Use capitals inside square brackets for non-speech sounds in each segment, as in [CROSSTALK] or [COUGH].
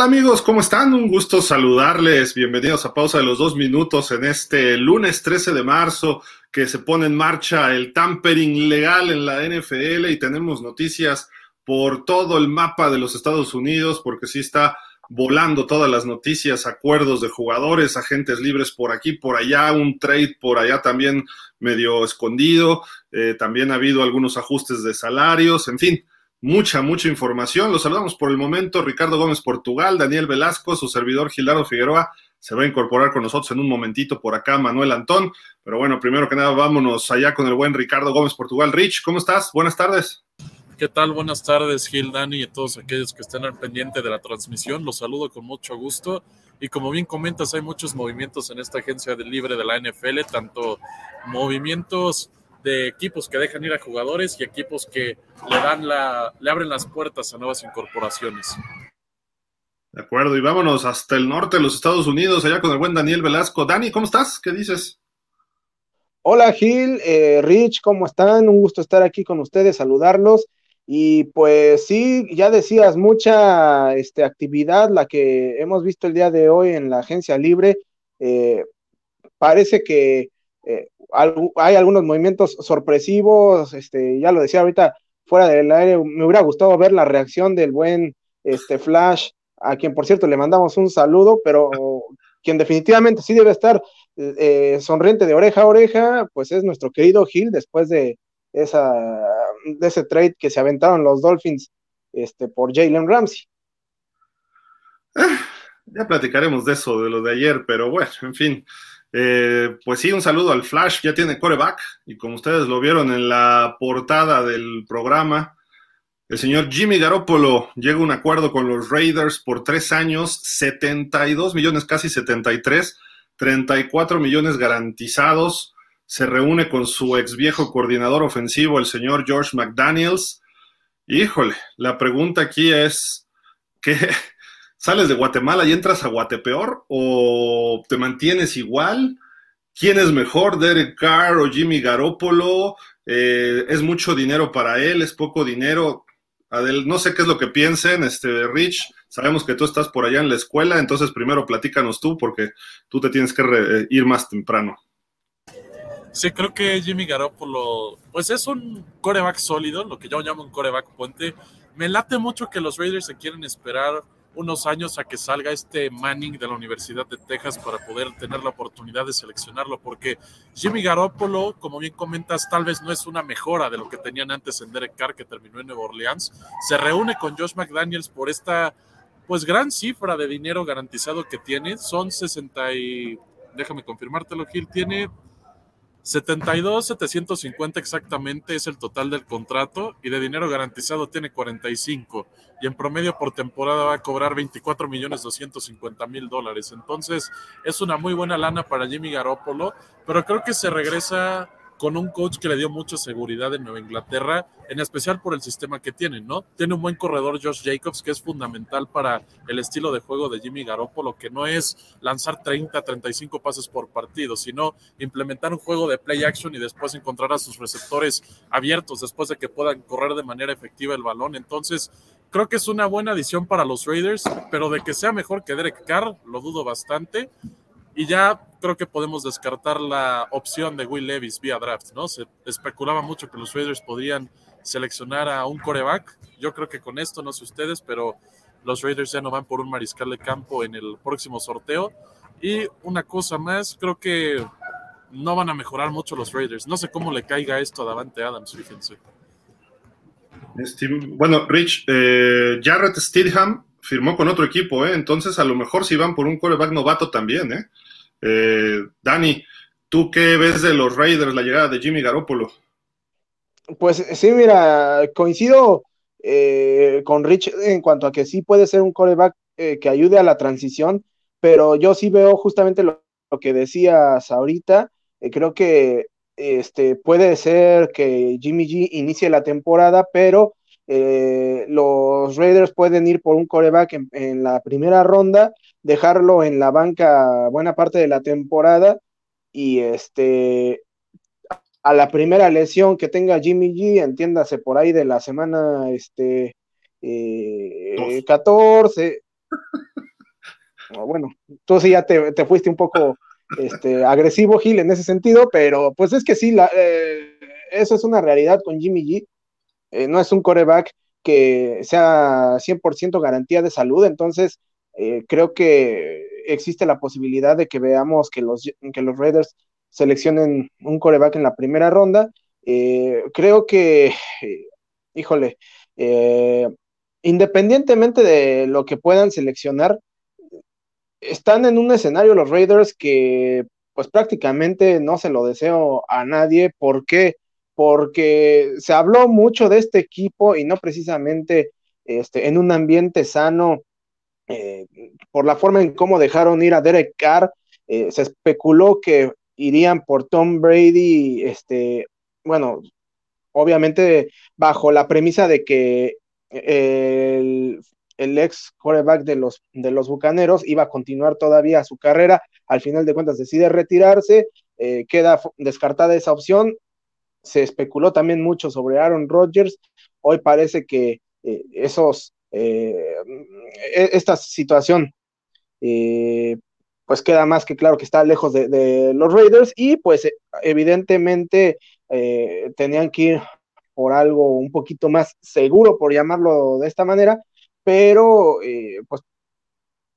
Hola, ¿qué tal amigos? ¿Cómo están? Un gusto saludarles. Bienvenidos a Pausa de los Dos Minutos en este lunes 13 de marzo que se pone en marcha el tampering legal en la NFL y tenemos noticias por todo el mapa de los Estados Unidos porque sí está volando todas las noticias, acuerdos de jugadores, agentes libres por aquí, por allá, un trade por allá también medio escondido, eh, también ha habido algunos ajustes de salarios, en fin, mucha, mucha información. Los saludamos por el momento, Ricardo Gómez Portugal, Daniel Velasco, su servidor Gilardo Figueroa. Se va a incorporar con nosotros en un momentito por acá Manuel Antón. Pero bueno, primero que nada, vámonos allá con el buen Ricardo Gómez Portugal. Rich, ¿cómo estás? Buenas tardes. ¿Qué tal? Buenas tardes, Gil, Dani y todos aquellos que estén al pendiente de la transmisión. Los saludo con mucho gusto. Y como bien comentas, hay muchos movimientos en esta agencia de libre de la NFL, tanto movimientos de equipos que dejan ir a jugadores y equipos que le dan la, le abren las puertas a nuevas incorporaciones. De acuerdo, y vámonos hasta el norte de los Estados Unidos, allá con el buen Daniel Velasco. Dani, ¿cómo estás? ¿Qué dices? Hola Gil, eh, Rich, ¿cómo están? Un gusto estar aquí con ustedes, saludarlos. Y pues sí, ya decías, mucha este, actividad la que hemos visto el día de hoy en la agencia libre. Eh, parece que eh, hay algunos movimientos sorpresivos, este, ya lo decía ahorita fuera del aire, me hubiera gustado ver la reacción del buen este, Flash, a quien por cierto le mandamos un saludo, pero quien definitivamente sí debe estar eh, sonriente de oreja a oreja, pues es nuestro querido Gil, después de, esa, de ese trade que se aventaron los Dolphins este, por Jalen Ramsey. Ah, ya platicaremos de eso, de lo de ayer, pero bueno, en fin, eh, pues sí, un saludo al Flash, ya tiene coreback y como ustedes lo vieron en la portada del programa, el señor Jimmy Garoppolo llega a un acuerdo con los Raiders por tres años, 72 millones, casi 73, 34 millones garantizados. Se reúne con su ex viejo coordinador ofensivo, el señor George McDaniels. Híjole, la pregunta aquí es, ¿qué, ¿Sales de Guatemala y entras a Guatepeor? ¿O te mantienes igual? ¿Quién es mejor, Derek Carr o Jimmy Garoppolo? Eh, ¿Es mucho dinero para él? ¿Es poco dinero? No sé qué es lo que piensen, este, Rich. Sabemos que tú estás por allá en la escuela, entonces primero platícanos tú, porque tú te tienes que eh, ir más temprano. Sí, creo que Jimmy Garoppolo, pues es un coreback sólido, lo que yo llamo un coreback puente. Me late mucho que los Raiders se quieren esperar unos años a que salga este Manning de la Universidad de Texas para poder tener la oportunidad de seleccionarlo, porque Jimmy Garoppolo, como bien comentas, tal vez no es una mejora de lo que tenían antes en Derek Carr, que terminó en Nueva Orleans. Se reúne con Josh McDaniels por esta, pues, gran cifra de dinero garantizado que tiene. Son 60 y, déjame confirmártelo, Gil, tiene 72, 750 exactamente es el total del contrato y de dinero garantizado tiene 45 y en promedio por temporada va a cobrar 24 millones 250 mil dólares. Entonces es una muy buena lana para Jimmy Garoppolo, pero creo que se regresa con un coach que le dio mucha seguridad en Nueva Inglaterra, en especial por el sistema que tiene, ¿no? Tiene un buen corredor Josh Jacobs que es fundamental para el estilo de juego de Jimmy Garoppolo, que no es lanzar 30, 35 pases por partido, sino implementar un juego de play action y después encontrar a sus receptores abiertos después de que puedan correr de manera efectiva el balón. Entonces, creo que es una buena adición para los Raiders, pero de que sea mejor que Derek Carr, lo dudo bastante. Y ya creo que podemos descartar la opción de Will Levis vía draft, ¿no? Se especulaba mucho que los Raiders podrían seleccionar a un coreback. Yo creo que con esto, no sé ustedes, pero los Raiders ya no van por un mariscal de campo en el próximo sorteo. Y una cosa más, creo que no van a mejorar mucho los Raiders. No sé cómo le caiga esto a Davante Adams, fíjense. bueno, Rich, eh, Jarrett Stidham firmó con otro equipo, ¿eh? entonces a lo mejor si van por un coreback novato también. ¿eh? Eh, Dani, ¿tú qué ves de los Raiders, la llegada de Jimmy Garoppolo? Pues sí, mira, coincido eh, con Rich en cuanto a que sí puede ser un coreback eh, que ayude a la transición, pero yo sí veo justamente lo, que decías ahorita. creo que este, puede ser que Jimmy G inicie la temporada, pero los Raiders pueden ir por un coreback en, la primera ronda dejarlo en la banca buena parte de la temporada y este a la primera lesión que tenga Jimmy G, entiéndase por ahí de la semana este 14, eh, bueno, tú sí ya te, fuiste un poco este, agresivo, Gil, en ese sentido, pero pues es que sí, la, eh, eso es una realidad con Jimmy G. Eh, no es un coreback que sea 100% garantía de salud, entonces eh, creo que existe la posibilidad de que veamos que los, que los Raiders seleccionen un coreback en la primera ronda. creo que, híjole, independientemente de lo que puedan seleccionar, están en un escenario los Raiders que pues prácticamente no se lo deseo a nadie. ¿Por qué? Porque se habló mucho de este equipo y no precisamente este, en un ambiente sano eh, por la forma en cómo dejaron ir a Derek Carr. Eh, se especuló que irían por Tom Brady, este, bueno, obviamente bajo la premisa de que el el ex quarterback de los, de los Bucaneros iba a continuar todavía su carrera, al final de cuentas decide retirarse, eh, queda descartada esa opción, se especuló también mucho sobre Aaron Rodgers, hoy parece que eh, esos, eh, e, esta situación pues queda más que claro que está lejos de, de los Raiders y pues evidentemente tenían que ir por algo un poquito más seguro, por llamarlo de esta manera, pero eh, pues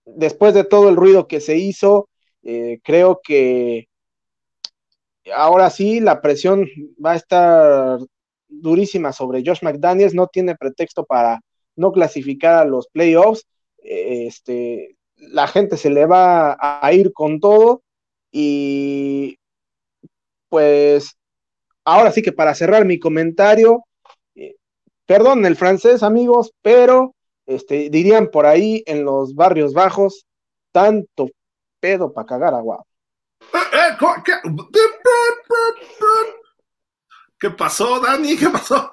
después de todo el ruido que se hizo, eh, creo que ahora sí la presión va a estar durísima sobre Josh McDaniels, no tiene pretexto para no clasificar a los playoffs, este, la gente se le va a ir con todo y pues ahora sí que para cerrar mi comentario, eh, perdón el francés amigos, pero este, dirían por ahí en los barrios bajos, tanto pedo para cagar agua. ¿Qué pasó, Dani? ¿Qué pasó?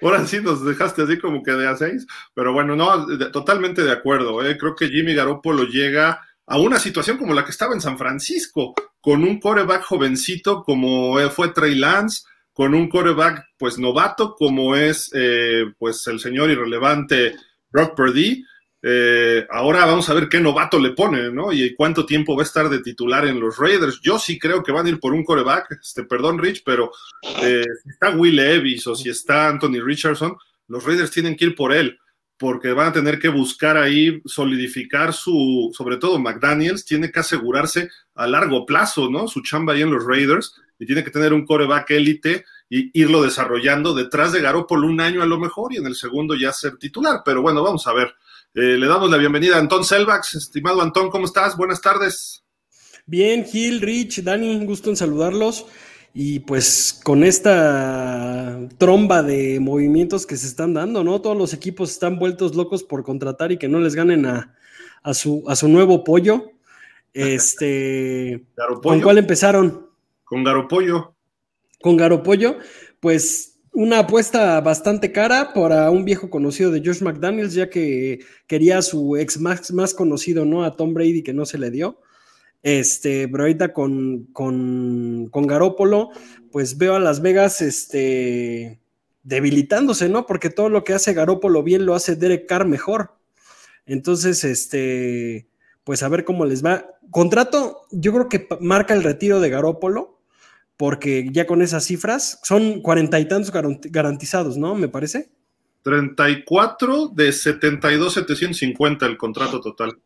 Ahora sí nos dejaste así como que de a seis, pero bueno, no, totalmente de acuerdo. ¿eh? Creo que Jimmy Garoppolo llega a una situación como la que estaba en San Francisco, con un coreback jovencito como fue Trey Lance, con un quarterback pues novato como es eh, pues el señor irrelevante Brock Purdy. Eh, ahora vamos a ver qué novato le pone, ¿no? Y cuánto tiempo va a estar de titular en los Raiders. Yo sí creo que van a ir por un coreback, este, perdón Rich, pero eh, si está Will Levis o si está Anthony Richardson, los Raiders tienen que ir por él, porque van a tener que buscar ahí solidificar su, sobre todo McDaniels, tiene que asegurarse a largo plazo, ¿no? Su chamba ahí en los Raiders y tiene que tener un coreback élite y irlo desarrollando detrás de Garoppolo un año a lo mejor y en el segundo ya ser titular. Pero bueno, vamos a ver. Eh, le damos la bienvenida a Antón Selvax. Estimado Antón, ¿cómo estás? Buenas tardes. Bien, Gil, Rich, Dani, un gusto en saludarlos. Y pues con esta tromba de movimientos que se están dando, ¿no? Todos los equipos están vueltos locos por contratar y que no les ganen a, su, a su nuevo pollo. Este, [LAUGHS] ¿Con cuál empezaron? Con Garopollo. Con Garopollo, pues una apuesta bastante cara para un viejo conocido de Josh McDaniels, ya que quería a su ex más, más conocido, ¿no? A Tom Brady, que no se le dio. Este, pero ahorita con, con, con Garópolo, pues veo a Las Vegas este, debilitándose, ¿no? Porque todo lo que hace Garópolo bien lo hace Derek Carr mejor. Entonces, este, pues a ver cómo les va. Contrato, yo creo que marca el retiro de Garópolo, porque ya con esas cifras son cuarenta y tantos garantizados, ¿no? Me parece. 34 de 72, 750 el contrato total.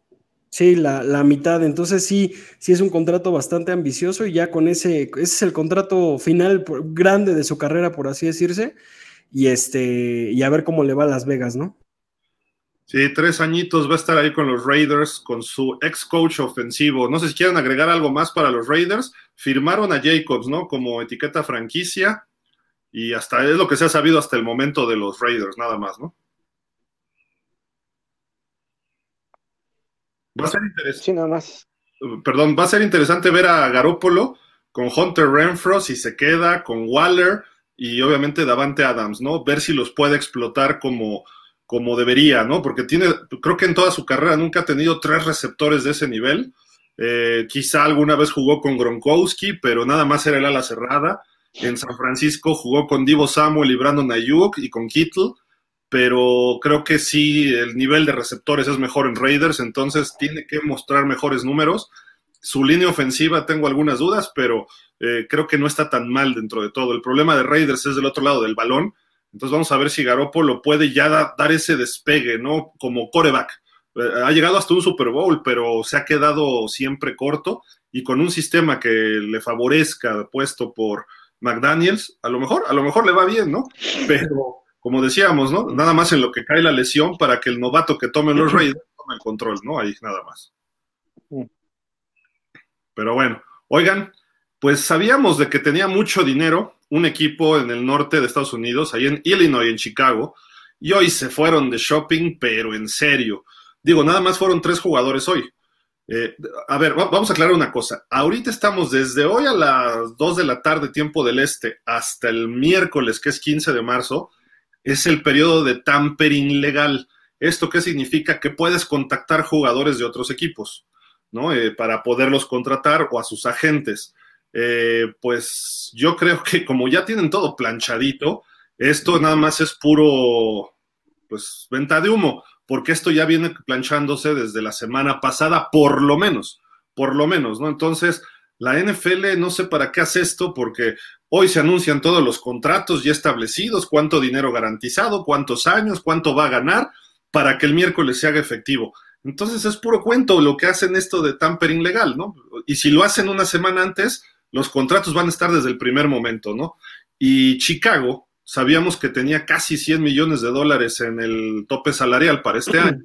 Sí, la, la, mitad. Entonces sí, sí es un contrato bastante ambicioso y ya con ese, ese es el contrato final grande de su carrera, por así decirse. Y este, y a ver cómo le va a Las Vegas, ¿no? Sí, tres añitos va a estar ahí con los Raiders, con su ex coach ofensivo. No sé si quieren agregar algo más para los Raiders. Firmaron a Jacobs, ¿no? Como etiqueta franquicia. Y hasta es lo que se ha sabido hasta el momento de los Raiders, nada más, ¿no? Va a ser interesante. Sí, nada más. Perdón, va a ser interesante ver a Garópolo con Hunter Renfro si se queda, con Waller y obviamente Davante Adams, ¿no? Ver si los puede explotar como como debería, ¿no? Porque tiene, creo que en toda su carrera nunca ha tenido tres receptores de ese nivel. Eh, quizá alguna vez jugó con Gronkowski, pero nada más era el ala cerrada. En San Francisco jugó con Divo Samuel y Brandon Ayuk y con Kittle. pero creo que sí, el nivel de receptores es mejor en Raiders, entonces tiene que mostrar mejores números. Su línea ofensiva tengo algunas dudas, pero eh, creo que no está tan mal dentro de todo. El problema de Raiders es del otro lado del balón, entonces vamos a ver si Garoppolo puede ya dar ese despegue, ¿no? Como coreback. Eh, ha llegado hasta un Super Bowl, pero se ha quedado siempre corto y con un sistema que le favorezca puesto por McDaniels, a lo mejor, a lo mejor le va bien, ¿no? Pero como decíamos, ¿no? Nada más en lo que cae la lesión para que el novato que tome los Raiders tome el control, ¿no? Ahí nada más. Pero bueno, oigan, pues sabíamos de que tenía mucho dinero un equipo en el norte de Estados Unidos, ahí en Illinois, en Chicago, y hoy se fueron de shopping, pero en serio. Digo, nada más fueron tres jugadores hoy. Eh, a ver, vamos a aclarar una cosa. Ahorita estamos desde hoy a las 2 de la tarde, tiempo del este, hasta el miércoles, que es 15 de marzo, es el periodo de tampering legal. ¿Esto qué significa? Que puedes contactar jugadores de otros equipos, ¿no? Eh, para poderlos contratar o a sus agentes. Eh, pues yo creo que como ya tienen todo planchadito, esto nada más es puro, pues, venta de humo porque esto ya viene planchándose desde la semana pasada, por lo menos, por lo menos, ¿no? Entonces, la NFL no sé para qué hace esto, porque hoy se anuncian todos los contratos ya establecidos, cuánto dinero garantizado, cuántos años, cuánto va a ganar, para que el miércoles se haga efectivo. Entonces es puro cuento lo que hacen esto de tampering legal, ¿no? Y si lo hacen una semana antes, los contratos van a estar desde el primer momento, ¿no? Y Chicago, sabíamos que tenía casi 100 millones de dólares en el tope salarial para este año.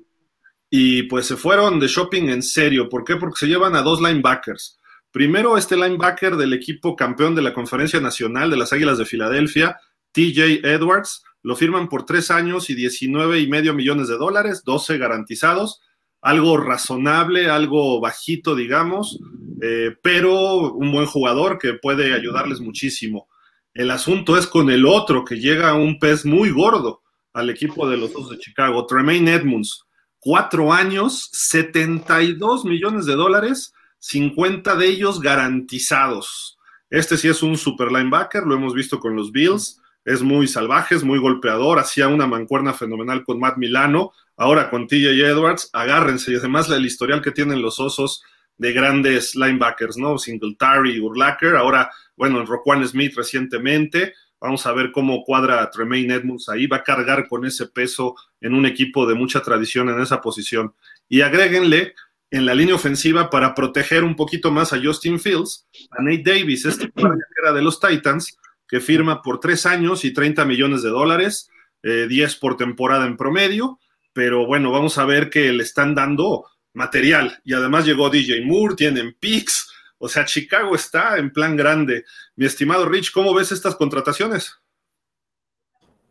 Y pues se fueron de shopping en serio. ¿Por qué? Porque se llevan a dos linebackers. Primero, este linebacker del equipo campeón de la Conferencia Nacional de las Águilas de Filadelfia, TJ Edwards, lo firman por tres años y 19 y medio millones de dólares, 12 garantizados, algo razonable, algo bajito, digamos, eh, pero un buen jugador que puede ayudarles muchísimo. El asunto es con el otro que llega un pez muy gordo al equipo de los dos de Chicago, Tremaine Edmonds. Cuatro años, 72 millones de dólares, 50 de ellos garantizados. Este sí es un super linebacker, lo hemos visto con los Bills. Es muy salvaje, es muy golpeador, hacía una mancuerna fenomenal con Matt Milano, ahora con TJ Edwards, agárrense y además el historial que tienen los osos de grandes linebackers, ¿no? Singletary, Urlacher, ahora, bueno, Roquan Smith recientemente. Vamos a ver cómo cuadra Tremaine Edmonds ahí. Va a cargar con ese peso en un equipo de mucha tradición en esa posición. Y agréguenle en la línea ofensiva para proteger un poquito más a Justin Fields, a Nate Davis, este [CLEARS THROAT] que era de los Titans, que firma por tres años y 30 millones de dólares, 10 eh, por temporada en promedio. Pero bueno, vamos a ver que le están dando material. Y además llegó DJ Moore, tienen picks. O sea, Chicago está en plan grande. Mi estimado Rich, ¿cómo ves estas contrataciones?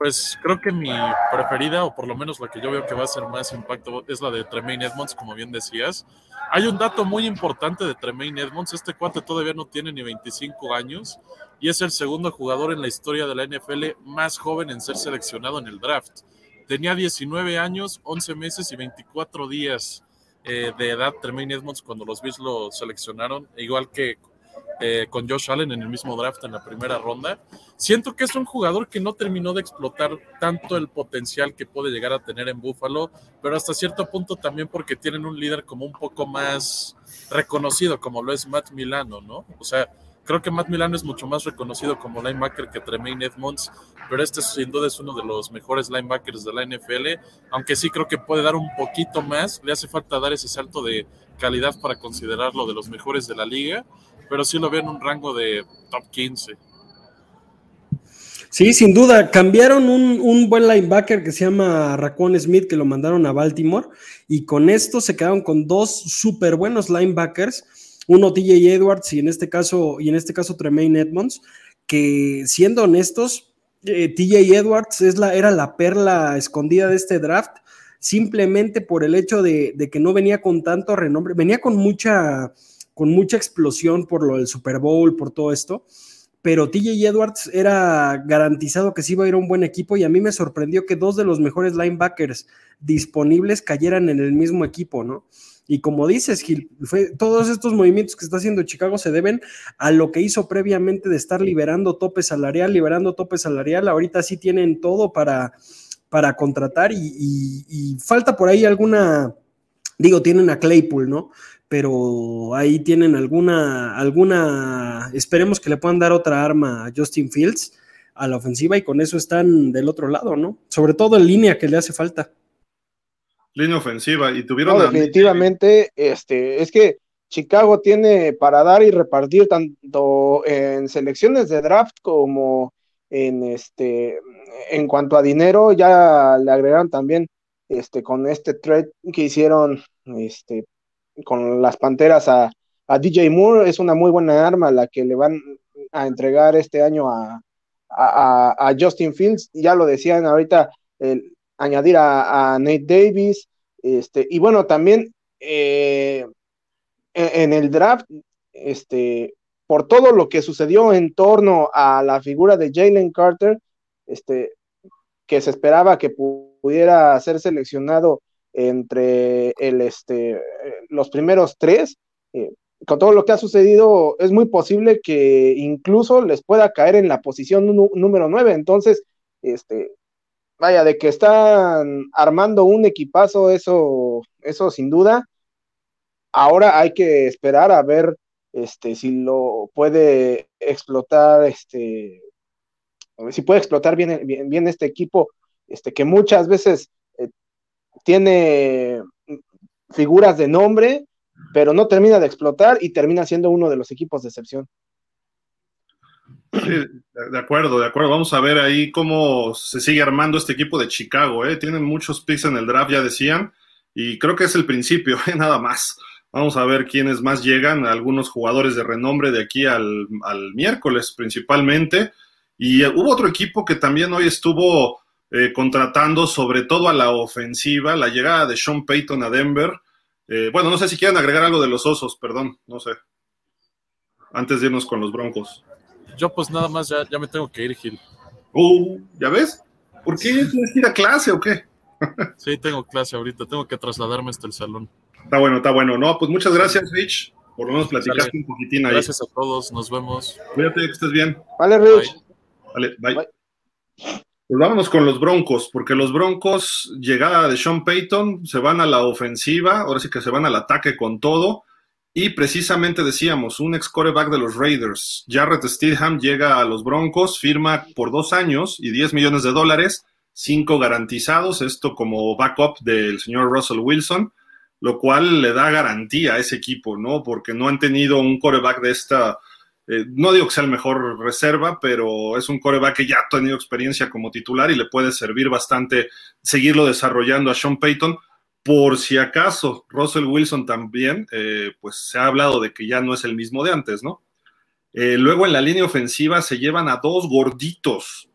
Pues creo que mi preferida, o por lo menos la que yo veo que va a ser más impacto, es la de Tremaine Edmonds, como bien decías. Hay un dato muy importante de Tremaine Edmonds. Este cuate todavía no tiene ni 25 años y es el segundo jugador en la historia de la NFL más joven en ser seleccionado en el draft. Tenía 19 años, 11 meses y 24 días eh, de edad Tremaine Edmonds cuando los Bills lo seleccionaron, igual que eh, con Josh Allen en el mismo draft en la primera ronda. Siento que es un jugador que no terminó de explotar tanto el potencial que puede llegar a tener en Buffalo, pero hasta cierto punto también porque tienen un líder como un poco más reconocido, como lo es Matt Milano, ¿no? O sea, Creo que Matt Milano es mucho más reconocido como linebacker que Tremaine Edmonds, pero este sin duda es uno de los mejores linebackers de la NFL, aunque sí creo que puede dar un poquito más, le hace falta dar ese salto de calidad para considerarlo de los mejores de la liga, pero sí lo veo en un rango de top 15. Sí, sin duda. Cambiaron un, un, buen linebacker que se llama Raquan Smith, que lo mandaron a Baltimore, y con esto se quedaron con dos súper buenos linebackers uno TJ Edwards y en este caso, y en este caso Tremaine Edmonds, que siendo honestos, eh, TJ Edwards es la, era la perla escondida de este draft, simplemente por el hecho de, que no venía con tanto renombre, venía con mucha, con mucha explosión por lo del Super Bowl, por todo esto, pero TJ Edwards era garantizado que sí iba a ir a un buen equipo y a mí me sorprendió que dos de los mejores linebackers disponibles cayeran en el mismo equipo, ¿no? Y como dices, Gil, todos estos movimientos que está haciendo Chicago se deben a lo que hizo previamente de estar liberando tope salarial, liberando tope salarial. Ahorita sí tienen todo para, para contratar y, falta por ahí alguna, digo, tienen a Claypool, ¿no? Pero ahí tienen alguna, alguna, esperemos que le puedan dar otra arma a Justin Fields a la ofensiva y con eso están del otro lado, ¿no? Sobre todo en línea que le hace falta. Línea ofensiva y tuvieron... definitivamente, este, es que Chicago tiene para dar y repartir tanto en selecciones de draft como en este en cuanto a dinero ya le agregaron también este con este trade que hicieron este con las Panteras a, a DJ Moore es una muy buena arma la que le van a entregar este año a, a, Justin Fields. Ya lo decían ahorita añadir a, Nate Davis este y bueno también eh, en, el draft, este, por todo lo que sucedió en torno a la figura de Jalen Carter, este, que se esperaba que pudiera ser seleccionado entre el, este, los primeros tres, eh, con todo lo que ha sucedido, es muy posible que incluso les pueda caer en la posición número nueve. Entonces, este, vaya, de que están armando un equipazo, eso, eso sin duda. Ahora hay que esperar a ver este, si lo puede explotar, este, si puede explotar bien, bien, este equipo, este, que muchas veces eh, tiene figuras de nombre, pero no termina de explotar y termina siendo uno de los equipos de excepción. De acuerdo, de acuerdo. Vamos a ver ahí cómo se sigue armando este equipo de Chicago. ¿eh? Tienen muchos picks en el draft, ya decían, y creo que es el principio, [LAUGHS] ¿eh? nada más. Vamos a ver quiénes más llegan, algunos jugadores de renombre de aquí al, miércoles principalmente. Y hubo otro equipo que también hoy estuvo eh, contratando, sobre todo a la ofensiva, la llegada de Sean Payton a Denver. Eh, bueno, no sé si quieren agregar algo de los osos, perdón, no sé. Antes de irnos con los broncos. Yo pues nada más ya, me tengo que ir, Gil. Uh, ¿ya ves? ¿Por qué tienes que ir a clase o qué? [LAUGHS] sí, tengo clase ahorita, tengo que trasladarme hasta el salón. Está bueno, está bueno. No, pues muchas gracias, Rich. Por lo menos platicaste un poquitín ahí. Gracias a todos, nos vemos. Cuídate, que estés bien. Vale, Rich. Vale, bye. Pues vámonos con los Broncos, porque los Broncos, llegada de Sean Payton, se van a la ofensiva, ahora sí que se van al ataque con todo. Y precisamente decíamos, un ex coreback de los Raiders, Jarrett Steedham, llega a los Broncos, firma por dos años y 10 millones de dólares, cinco garantizados, esto como backup del señor Russell Wilson lo cual le da garantía a ese equipo, ¿no? Porque no han tenido un coreback de esta, eh, no digo que sea el mejor reserva, pero es un coreback que ya ha tenido experiencia como titular y le puede servir bastante seguirlo desarrollando a Sean Payton. Por si acaso, Russell Wilson también, eh, pues se ha hablado de que ya no es el mismo de antes, ¿no? Eh, luego en la línea ofensiva se llevan a dos gorditos,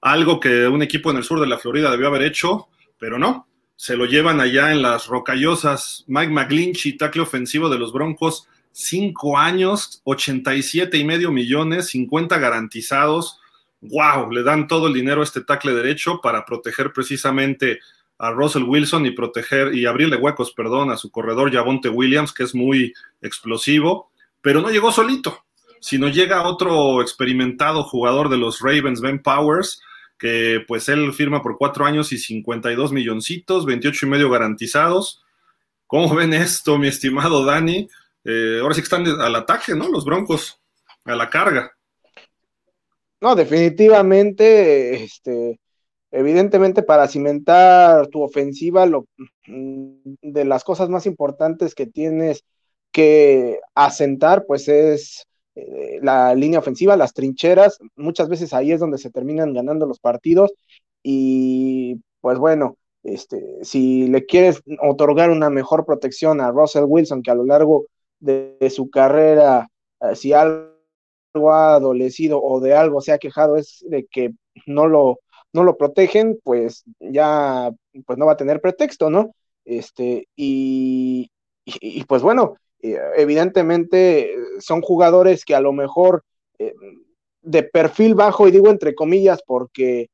algo que un equipo en el sur de la Florida debió haber hecho, pero no, se lo llevan allá en las rocallosas. Mike McGlinchey, tackle ofensivo de los Broncos, cinco años, 87 y medio millones, 50 garantizados. ¡Wow! Le dan todo el dinero a este tackle derecho para proteger precisamente a Russell Wilson y proteger y abrirle huecos, perdón, a su corredor Javonte Williams, que es muy explosivo, pero no llegó solito, sino llega otro experimentado jugador de los Ravens, Ben Powers, que pues él firma por cuatro años y 52 milloncitos, 28 y medio garantizados. ¿Cómo ven esto, mi estimado Dani? Eh, ahora sí que están al ataque, ¿no? Los Broncos, a la carga. No, definitivamente, este, evidentemente para cimentar tu ofensiva, lo, de las cosas más importantes que tienes que asentar, pues es eh, la línea ofensiva, las trincheras, muchas veces ahí es donde se terminan ganando los partidos y pues bueno, este, si le quieres otorgar una mejor protección a Russell Wilson, que a lo largo de, su carrera, eh, si algo ha adolecido o de algo se ha quejado es de que no lo, no lo protegen, pues ya pues no va a tener pretexto, ¿no? Este, y, y pues bueno, eh, evidentemente son jugadores que a lo mejor eh, de perfil bajo, y digo entre comillas porque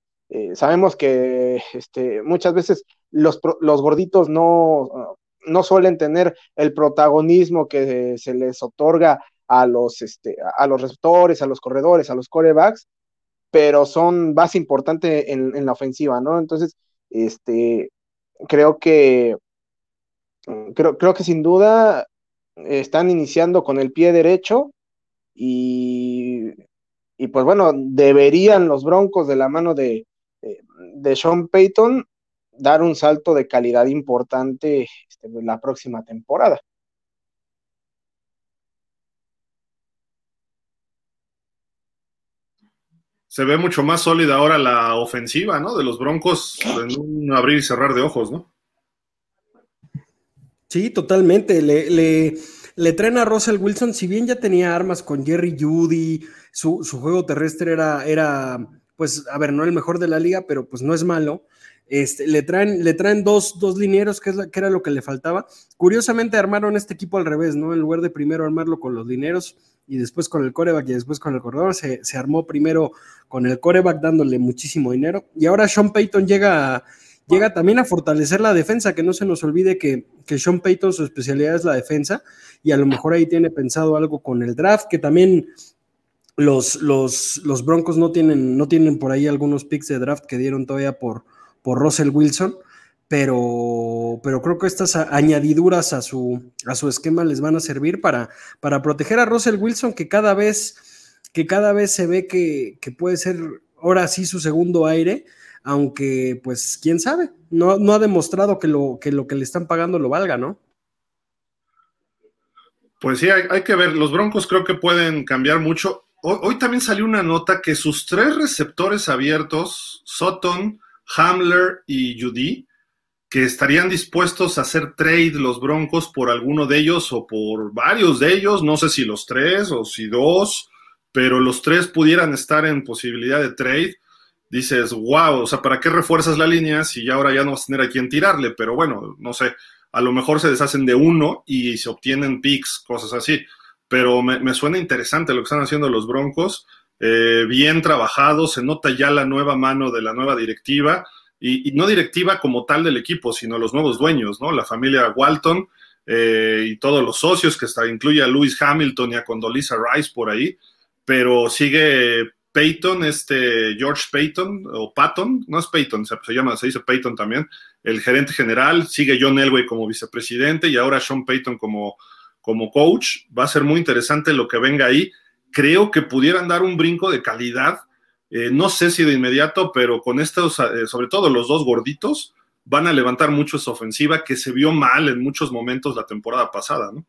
sabemos que este, muchas veces los, los gorditos no, no, suelen tener el protagonismo que se les otorga a los, este, a los receptores, a los corredores, a los corebacks, pero son base importante en, en la ofensiva, ¿no? Entonces, Este, creo que creo, creo que sin duda están iniciando con el pie derecho y, y pues bueno, deberían los Broncos de la mano de, de Sean Payton dar un salto de calidad importante este, la próxima temporada. Se ve mucho más sólida ahora la ofensiva, ¿no? De los Broncos en un abrir y cerrar de ojos, ¿no? Sí, totalmente. Le, le, le traen a Russell Wilson, si bien ya tenía armas con Jerry Judy, su, su juego terrestre era, era, pues, a ver, no el mejor de la liga, pero pues no es malo. Este, le traen, le traen dos, dos linieros, que, es que era lo que le faltaba. Curiosamente armaron este equipo al revés, ¿no? En lugar de primero armarlo con los linieros y después con el coreback y después con el corredor, se, armó primero con el coreback dándole muchísimo dinero. Y ahora Sean Payton llega, llega también a fortalecer la defensa, que no se nos olvide que, que Sean Payton su especialidad es la defensa y a lo mejor ahí tiene pensado algo con el draft, que también los, los, los Broncos no tienen, no tienen por ahí algunos picks de draft que dieron todavía por por Russell Wilson, pero, pero creo que estas añadiduras a su, a su esquema les van a servir para, para proteger a Russell Wilson, que cada vez, que cada vez se ve que, puede ser ahora sí su segundo aire, aunque pues quién sabe, no, no ha demostrado que lo, que lo que le están pagando lo valga, ¿no? Pues sí, hay, que ver, los Broncos creo que pueden cambiar mucho. Hoy, hoy, también salió una nota que sus tres receptores abiertos, Sutton, Hamler y Judy, que estarían dispuestos a hacer trade los Broncos por alguno de ellos o por varios de ellos, no sé si los tres o si dos, pero los tres pudieran estar en posibilidad de trade. Dices, wow, o sea, ¿para qué refuerzas la línea si ya ahora ya no vas a tener a quién tirarle? Pero bueno, no sé, a lo mejor se deshacen de uno y se obtienen picks, cosas así. Pero me, me suena interesante lo que están haciendo los Broncos eh, bien trabajado, se nota ya la nueva mano de la nueva directiva, y, no directiva como tal del equipo, sino los nuevos dueños, ¿no? La familia Walton eh, y todos los socios, que está, incluye a Lewis Hamilton y a Condoleezza Rice por ahí, pero sigue Peyton, este George Peyton, o Patton, no es Peyton, se, llama, se dice Peyton también, el gerente general, sigue John Elway como vicepresidente y ahora Sean Peyton como, como coach. Va a ser muy interesante lo que venga ahí creo que pudieran dar un brinco de calidad. Eh, no sé si de inmediato, pero con estos, eh, sobre todo los dos gorditos, van a levantar mucho esa ofensiva que se vio mal en muchos momentos la temporada pasada, ¿no?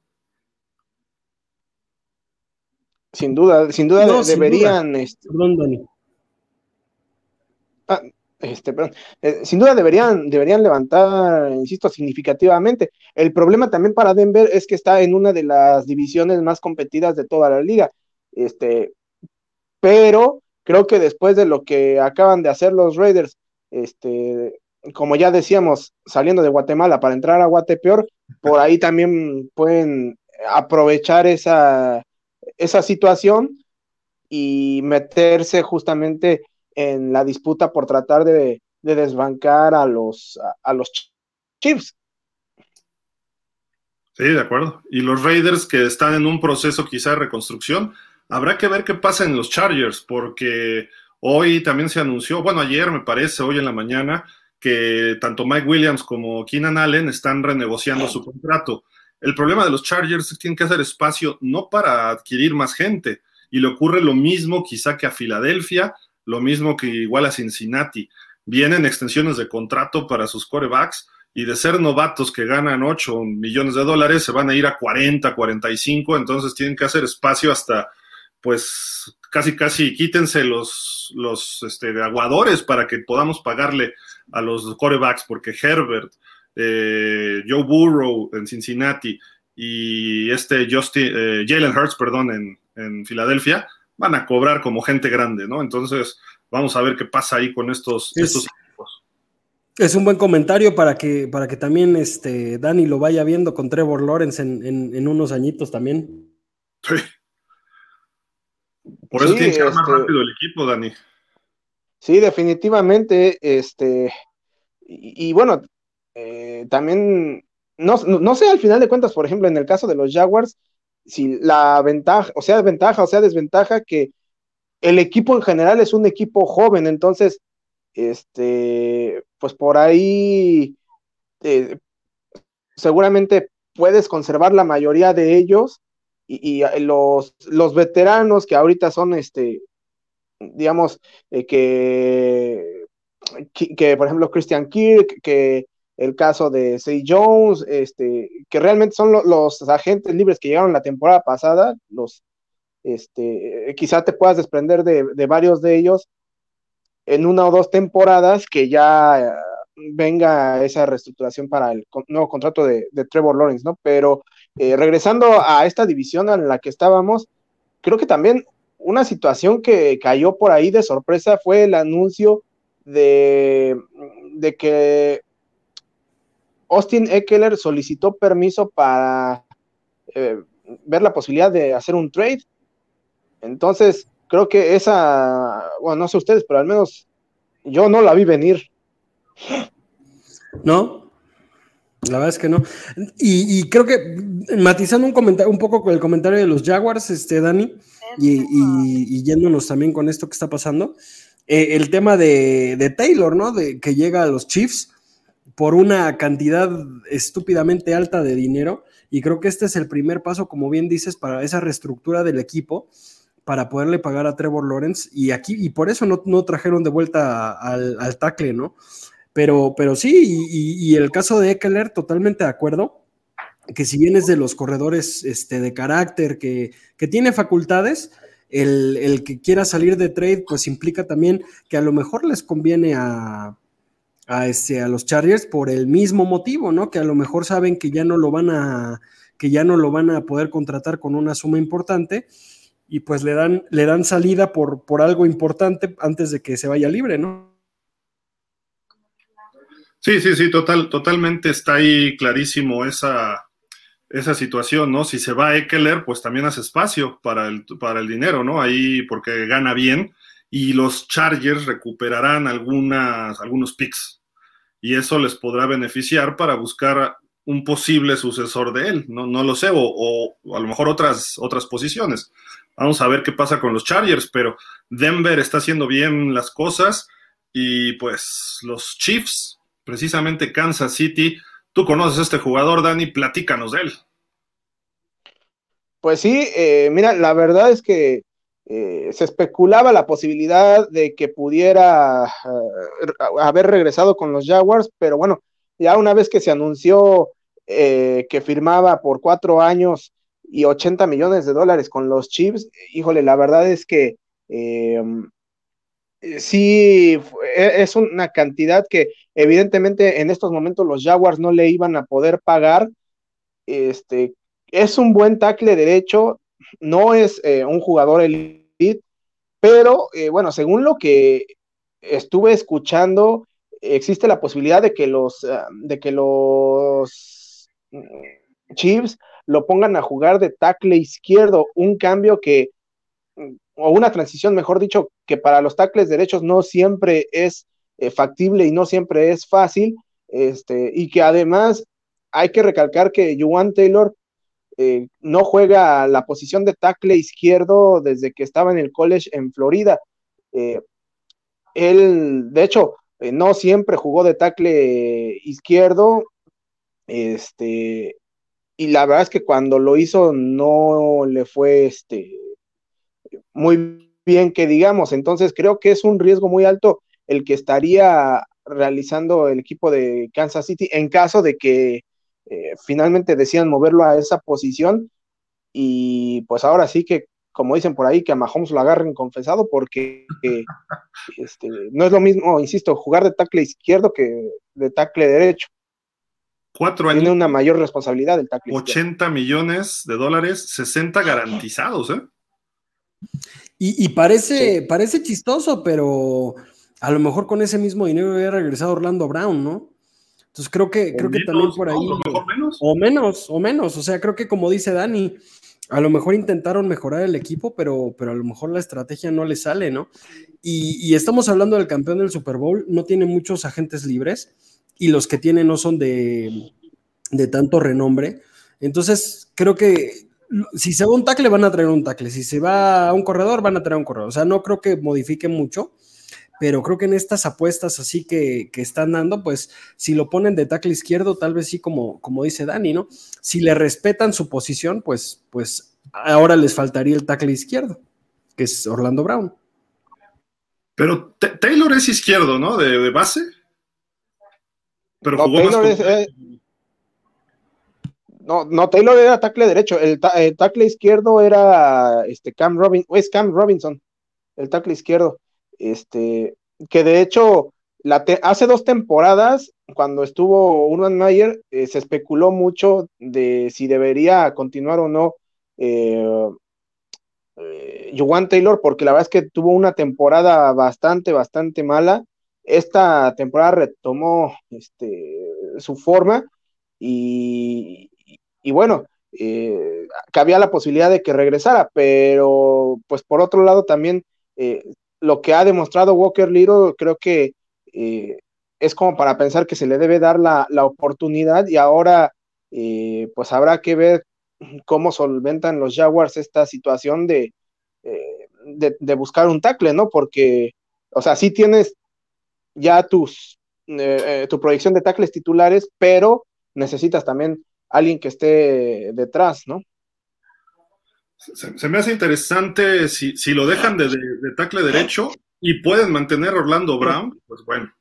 Sin duda, sin duda deberían. Este, perdón, Dani. Ah, este, perdón. Eh, sin duda deberían, deberían levantar, insisto, significativamente. El problema también para Denver es que está en una de las divisiones más competidas de toda la liga. Este, pero creo que después de lo que acaban de hacer los Raiders, este, como ya decíamos, saliendo de Guatemala para entrar a Guatepeor, por ahí también pueden aprovechar esa, esa situación y meterse justamente en la disputa por tratar de, desbancar a los, a, los Chiefs. Sí, de acuerdo. Y los Raiders que están en un proceso quizá de reconstrucción, Habrá que ver qué pasa en los Chargers, porque hoy también se anunció, bueno, ayer me parece, hoy en la mañana, que tanto Mike Williams como Keenan Allen están renegociando su contrato. El problema de los Chargers es que tienen que hacer espacio no para adquirir más gente, y le ocurre lo mismo quizá que a Filadelfia, lo mismo que igual a Cincinnati. Vienen extensiones de contrato para sus corebacks y de ser novatos que ganan 8 millones de dólares se van a ir a 40, 45, entonces tienen que hacer espacio hasta pues casi casi quítense los, los este, aguadores para que podamos pagarle a los corebacks, porque Herbert, eh, Joe Burrow en Cincinnati y este Justin, eh, Jalen Hurts, perdón, en, en, Filadelfia, van a cobrar como gente grande, ¿no? Entonces, vamos a ver qué pasa ahí con estos, es, estos equipos. Es un buen comentario para que, para que también este, Dani lo vaya viendo con Trevor Lawrence en, en, en unos añitos también. Sí. Por eso tiene que ser más este rápido el equipo, Dani. Sí, definitivamente. Este, y, bueno, eh, también, no, sé al final de cuentas, por ejemplo, en el caso de los Jaguars, si la ventaja, o sea, ventaja, o sea, desventaja que el equipo en general es un equipo joven, entonces este, pues por ahí eh, seguramente puedes conservar la mayoría de ellos y, los, los, veteranos que ahorita son, este, digamos, eh, que, que, por ejemplo, Christian Kirk, que el caso de Say Jones, este, que realmente son los agentes libres que llegaron la temporada pasada, los, este, quizá te puedas desprender de, de, varios de ellos en una o dos temporadas que ya venga esa reestructuración para el nuevo contrato de, Trevor Lawrence, ¿no? Pero eh, regresando a esta división en la que estábamos, creo que también una situación que cayó por ahí de sorpresa fue el anuncio de, de que Austin Eckler solicitó permiso para eh, ver la posibilidad de hacer un trade. Entonces, creo que esa, bueno, no sé ustedes, pero al menos yo no la vi venir. No, la verdad es que no. Y, creo que matizando un comentario, un poco con el comentario de los Jaguars, este Dani, y, yéndonos también con esto que está pasando, eh, el tema de, Taylor, ¿no? De que llega a los Chiefs por una cantidad estúpidamente alta de dinero. Y creo que este es el primer paso, como bien dices, para esa reestructura del equipo, para poderle pagar a Trevor Lawrence. Y aquí, y por eso no, trajeron de vuelta al, al tackle, ¿no? Pero, pero sí, y, el caso de Eckler, totalmente de acuerdo, que si bien es de los corredores este, de carácter, que, tiene facultades, el, que quiera salir de trade, pues implica también que a lo mejor les conviene a, a, este, a los Chargers por el mismo motivo, ¿no? Que a lo mejor saben que ya no lo van a, que ya no lo van a poder contratar con una suma importante y pues le dan, le dan salida por, por algo importante antes de que se vaya libre, ¿no? Sí, sí, sí, total, totalmente está ahí clarísimo esa, esa situación, ¿no? Si se va a Eckler, pues también hace espacio para el, para el dinero, ¿no? Ahí porque gana bien y los Chargers recuperarán algunas, algunos picks y eso les podrá beneficiar para buscar un posible sucesor de él, no, no lo sé, o, o, a lo mejor otras, otras posiciones. Vamos a ver qué pasa con los Chargers, pero Denver está haciendo bien las cosas y pues los Chiefs precisamente Kansas City. Tú conoces a este jugador, Dani, platícanos de él. Pues sí, eh, mira, la verdad es que eh, se especulaba la posibilidad de que pudiera eh, haber regresado con los Jaguars, pero bueno, ya una vez que se anunció que firmaba por cuatro años y 80 millones de dólares con los Chiefs, híjole, la verdad es que eh, sí e, es una cantidad que evidentemente en estos momentos los Jaguars no le iban a poder pagar. Este, es un buen tackle derecho, no es eh, un jugador elite, pero eh, bueno, según lo que estuve escuchando, existe la posibilidad de que los, de que los mm, Chiefs lo pongan a jugar de tackle izquierdo, un cambio que o una transición, mejor dicho, que para los tackles derechos no siempre es eh, factible y no siempre es fácil, este, y que además hay que recalcar que Juan Taylor eh, no juega la posición de tackle izquierdo desde que estaba en el college en Florida. Eh, él, de hecho, no siempre jugó de tackle izquierdo, este, y la verdad es que cuando lo hizo no le fue este, muy bien que digamos. Entonces creo que es un riesgo muy alto el que estaría realizando el equipo de Kansas City en caso de que eh, finalmente decían moverlo a esa posición. Y pues ahora sí que, como dicen por ahí, que a Mahomes lo agarren confesado porque [LAUGHS] este, no es lo mismo, insisto, jugar de tackle izquierdo que de tackle derecho. Cuatro años. Tiene una mayor responsabilidad el tackle. 80 millones de dólares, 60 garantizados, ¿eh? Y, parece, parece chistoso, pero a lo mejor con ese mismo dinero hubiera regresado Orlando Brown, ¿no? Entonces creo que, creo que también por ahí. O menos, o menos. O sea, creo que como dice Dani, a lo mejor intentaron mejorar el equipo, pero, pero a lo mejor la estrategia no le sale, ¿no? Y, estamos hablando del campeón del Super Bowl, no tiene muchos agentes libres y los que tiene no son de, de tanto renombre. Entonces, creo que si se va un tackle, van a traer un tackle. Si se va a un corredor, van a traer un corredor. O sea, no creo que modifique mucho, pero creo que en estas apuestas así que, están dando, pues si lo ponen de tackle izquierdo, tal vez sí como, como dice Dani, ¿no? Si le respetan su posición, pues, pues ahora les faltaría el tackle izquierdo, que es Orlando Brown. Pero Taylor es izquierdo, ¿no? De, base. Pero jugó más eh, no, no, Taylor era tackle derecho. El, tackle izquierdo era este Cam Robinson, es Cam Robinson, el tackle izquierdo. Este, que de hecho, hace dos temporadas, cuando estuvo Urban Mayer, eh, se especuló mucho de si debería continuar o no eh, eh Taylor, porque la verdad es que tuvo una temporada bastante, bastante mala. Esta temporada retomó este, su forma y, y bueno, eh, cabía la posibilidad de que regresara, pero pues por otro lado también eh, lo que ha demostrado Walker Little creo que eh, es como para pensar que se le debe dar la, oportunidad y ahora pues habrá que ver cómo solventan los Jaguars esta situación de, de, buscar un tackle, ¿no? Porque, o sea, sí tienes ya tus, tu proyección de tackles titulares, pero necesitas también alguien que esté detrás, ¿no? Se, me hace interesante si, lo dejan de, tackle derecho y pueden mantener a Orlando Brown, pues bueno,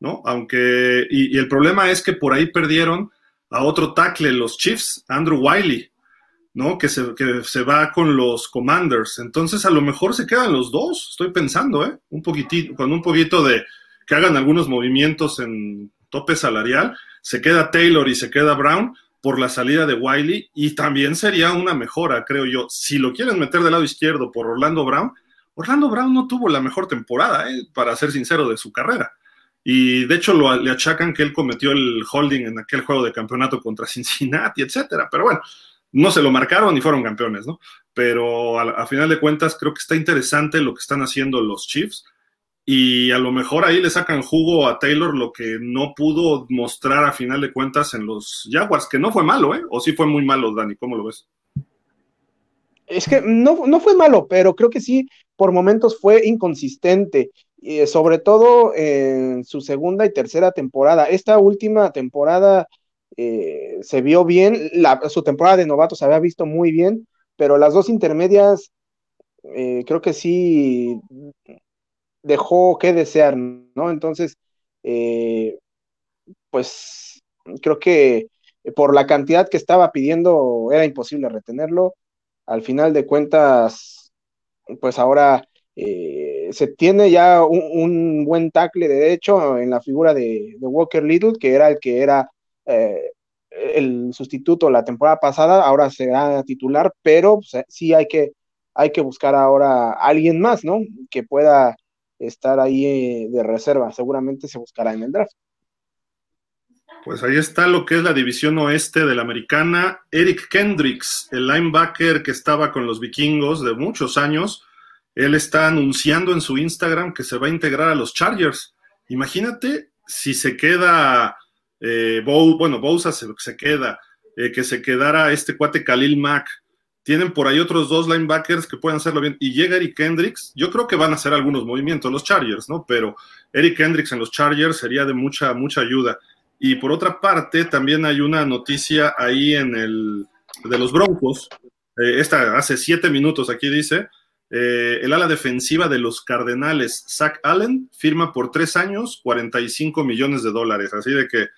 ¿no? Aunque, y, el problema es que por ahí perdieron a otro tackle, los Chiefs, Andrew Wiley, ¿no? Que se, que se va con los Commanders. Entonces, a lo mejor se quedan los dos, estoy pensando, ¿eh? Un poquitito, con un poquito de que hagan algunos movimientos en tope salarial, se queda Taylor y se queda Brown, por la salida de Wiley y también sería una mejora, creo yo. Si lo quieren meter del lado izquierdo por Orlando Brown, Orlando Brown no tuvo la mejor temporada, eh, para ser sincero, de su carrera. Y de hecho lo, le achacan que él cometió el holding en aquel juego de campeonato contra [LAUGHS] Cincinnati, etcétera. Pero bueno, no se lo marcaron y fueron campeones, ¿no? Pero a, a final de cuentas creo que está interesante lo que están haciendo los Chiefs y a lo mejor ahí le sacan jugo a Taylor lo que no pudo mostrar a final de cuentas en los Jaguars, que no fue malo, ¿eh? ¿O sí fue muy malo, Dani? ¿Cómo lo ves? Es que no, no fue malo, pero creo que sí, por momentos fue inconsistente, eh, sobre todo en su segunda y tercera temporada. Esta última temporada eh, se vio bien, su temporada de novato se había visto muy bien, pero las dos intermedias eh, creo que sí dejó que desear, ¿no? Entonces, eh, pues creo que por la cantidad que estaba pidiendo era imposible retenerlo. Al final de cuentas, pues ahora eh, se tiene ya un, buen tackle de hecho en la figura de, Walker Little, que era el que era eh, el sustituto la temporada pasada, ahora será titular, pero pues, sí hay que, hay que buscar ahora a alguien más, ¿no? Que pueda estar ahí eh, de reserva. Seguramente se buscará en el draft. Pues ahí está lo que es la división oeste de la americana. Eric Kendricks, el linebacker que estaba con los vikingos de muchos años, él está anunciando en su Instagram que se va a integrar a los Chargers. Imagínate si se queda, eh, bueno, Bousa se, queda, eh, que se quedara este cuate Khalil Mack, tienen por ahí otros dos linebackers que pueden hacerlo bien. Y llega Eric Hendricks. Yo creo que van a hacer algunos movimientos los Chargers, ¿no? Pero Eric Hendricks en los Chargers sería de mucha, mucha ayuda. Y por otra parte, también hay una noticia ahí en el de los Broncos. Eh, esta hace siete minutos aquí dice. Eh, el ala defensiva de los Cardenales, Zach Allen, firma por tres años 45 millones de dólares. Así de que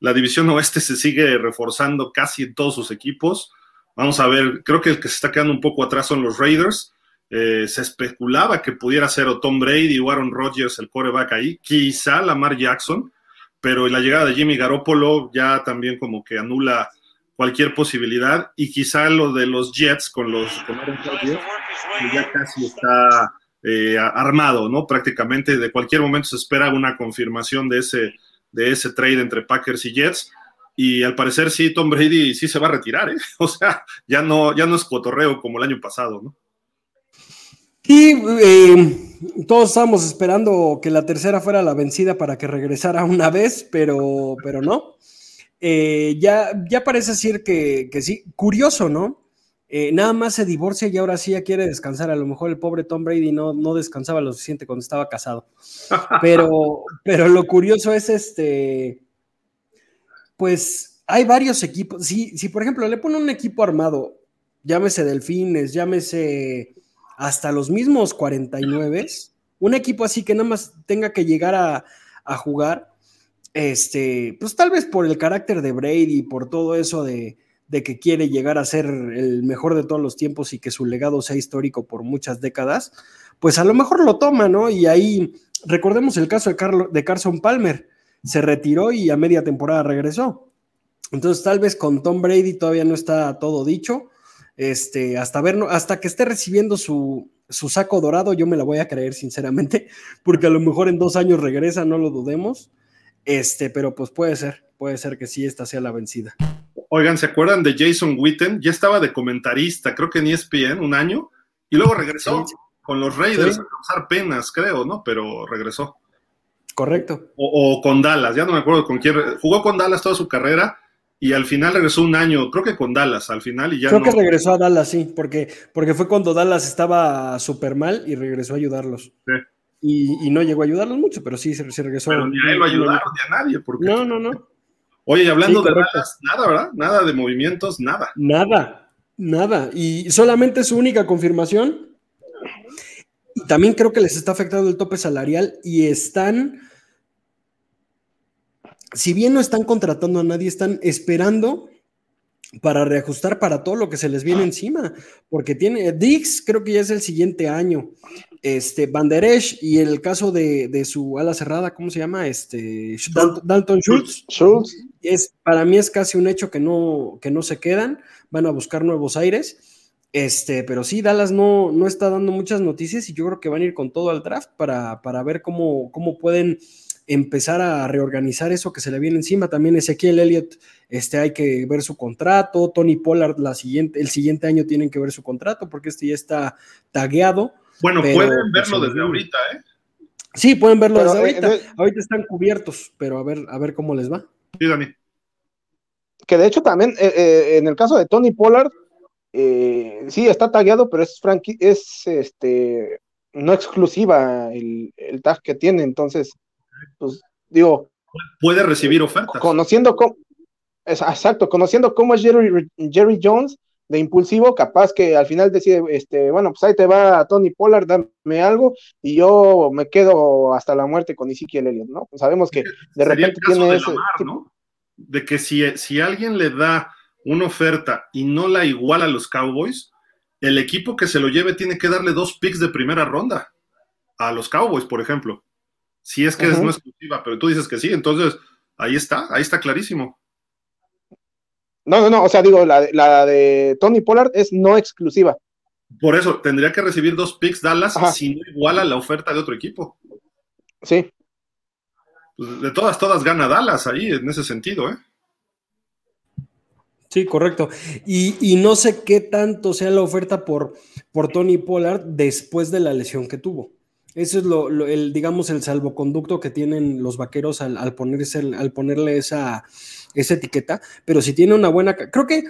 la división oeste se sigue reforzando casi en todos sus equipos. Vamos a ver, creo que el que se está quedando un poco atrás son los Raiders. Eh, se especulaba que pudiera ser o Tom Brady o Aaron Rodgers el coreback ahí, quizá Lamar Jackson, pero la llegada de Jimmy Garoppolo ya también como que anula cualquier posibilidad y quizá lo de los Jets con los con Aaron Rodgers ya casi está eh, armado, ¿no? Prácticamente de cualquier momento se espera una confirmación de ese, de ese trade entre Packers y Jets y al parecer sí, Tom Brady sí se va a retirar, ¿eh? [LAUGHS] O sea, ya no, ya no es cotorreo como el año pasado, ¿no? Y eh, todos estábamos esperando que la tercera fuera la vencida para que regresara una vez, pero, pero no. Eh, ya, ya parece decir que, que, sí. Curioso, ¿no? eh, nada más se divorcia y ahora sí ya quiere descansar. A lo mejor el pobre Tom Brady no, no descansaba lo suficiente cuando estaba casado. [LAUGHS] Pero, pero lo curioso es este, pues hay varios equipos. Si, por ejemplo le pone un equipo armado, llámese Delfines, llámese hasta los mismos 49, un equipo así que nada más tenga que llegar a, jugar, este, pues tal vez por el carácter de Brady, por todo eso de, de que quiere llegar a ser el mejor de todos los tiempos y que su legado sea histórico por muchas décadas, pues a lo mejor lo toma, ¿no? Y ahí recordemos el caso de, de Carson Palmer, se retiró y a media temporada regresó. Entonces tal vez con Tom Brady todavía no está todo dicho. Este, hasta ver, hasta que esté recibiendo su, su saco dorado, yo me la voy a creer, sinceramente, [LAUGHS] porque a lo mejor en dos años regresa, no lo dudemos. Este, pero pues puede ser, puede ser que sí, esta sea la vencida. Oigan, ¿se acuerdan de Jason Witten? Ya estaba de comentarista, creo que en ESPN, un año, y luego regresó con los Raiders a causar penas, creo, ¿no? Pero regresó. Correcto. O, con Dallas, ya no me acuerdo con quién. Jugó con Dallas toda su carrera y al final regresó un año, creo que con Dallas, al final y ya Creo que regresó a Dallas, sí, porque, porque fue cuando Dallas estaba súper mal y regresó a ayudarlos. Sí. Y, no llegó a ayudarlos mucho, pero sí se, regresó. Pero ni a él lo ayudaron, ni a nadie. Porque... No, no, no. Oye, y hablando de Dallas, nada, ¿verdad? Nada de movimientos, nada. Nada, nada. Y solamente su única confirmación. También creo que les está afectando el tope salarial y están, si bien no están contratando a nadie, están esperando para reajustar para todo lo que se les viene encima, porque tiene Dix, creo que ya es el siguiente año, este Banderesh y el caso de, su ala cerrada, ¿cómo se llama? Este Dalton Schultz. Schultz. Es, para mí es casi un hecho que no, que no se quedan, van a buscar nuevos aires. Este, pero sí, Dallas no, no está dando muchas noticias y yo creo que van a ir con todo al draft para, para ver cómo, cómo pueden empezar a reorganizar eso que se le viene encima. También Ezequiel Elliott, este, hay que ver su contrato. Tony Pollard, la siguiente, el siguiente año tienen que ver su contrato porque este ya está tagueado. Bueno, pueden pues, verlo desde ahorita, ¿eh? Sí, pueden verlo desde ahorita. ahorita están cubiertos, pero a ver, a ver cómo les va. Sí, Dani. Que de hecho también, eh, eh, en el caso de Tony Pollard, eh, sí está tagueado, pero es es este no exclusiva el, el tag que tiene, entonces pues digo. Puede recibir ofertas. Conociendo cómo, exacto, conociendo cómo es Jerry, Jerry Jones de impulsivo, capaz que al final decide, este, bueno, pues ahí te va Tony Pollard, dame algo, y yo me quedo hasta la muerte con Ezekiel Elliott, ¿no? Pues sabemos que de repente tiene de ese. ¿no? De que si, si alguien le da una oferta y no la iguala a los Cowboys, el equipo que se lo lleve tiene que darle dos picks de primera ronda a los Cowboys, por ejemplo. Si es que es no exclusiva, pero tú dices que sí, entonces ahí está, ahí está clarísimo. No, no, no, o sea, digo, la, de Tony Pollard es no exclusiva. Por eso, tendría que recibir dos picks Dallas si no iguala la oferta de otro equipo. Sí. Pues, de todas, todas gana Dallas ahí, en ese sentido, ¿eh? Sí, correcto. Y, y, no sé qué tanto sea la oferta por, por Tony Pollard después de la lesión que tuvo. Eso es lo, el, digamos, el salvoconducto que tienen los vaqueros al, ponerse, al ponerle esa, esa etiqueta. Pero si tiene una buena. Creo que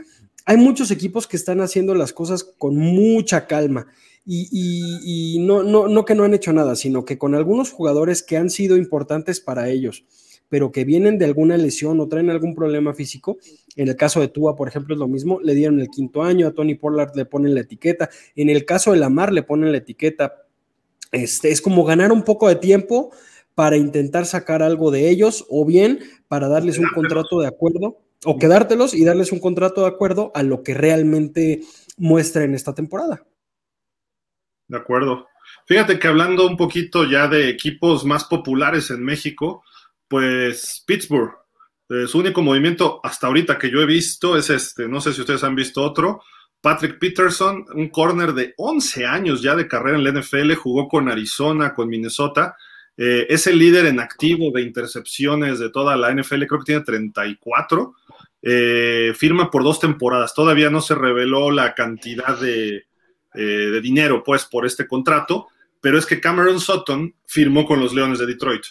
hay muchos equipos que están haciendo las cosas con mucha calma. Y, no, no, no que no han hecho nada, sino que con algunos jugadores que han sido importantes para ellos, pero que vienen de alguna lesión o traen algún problema físico. En el caso de Tua, por ejemplo, es lo mismo. Le dieron el quinto año, a Tony Pollard le ponen la etiqueta. En el caso de Lamar le ponen la etiqueta este, es como ganar un poco de tiempo para intentar sacar algo de ellos o bien para darles un contrato de acuerdo o quedártelos y darles un contrato de acuerdo a lo que realmente muestra en esta temporada. De acuerdo. Fíjate que hablando un poquito ya de equipos más populares en México, pues Pittsburgh, eh, su único movimiento hasta ahorita que yo he visto es este, no sé si ustedes han visto otro, Patrick Peterson, un corner de 11 años ya de carrera en la NFL, jugó con Arizona, con Minnesota. Eh, es el líder en activo de intercepciones de toda la NFL, creo que tiene 34. Eh, firma por dos temporadas. Todavía no se reveló la cantidad de, eh, de, dinero, pues, por este contrato, pero es que Cameron Sutton firmó con los Leones de Detroit.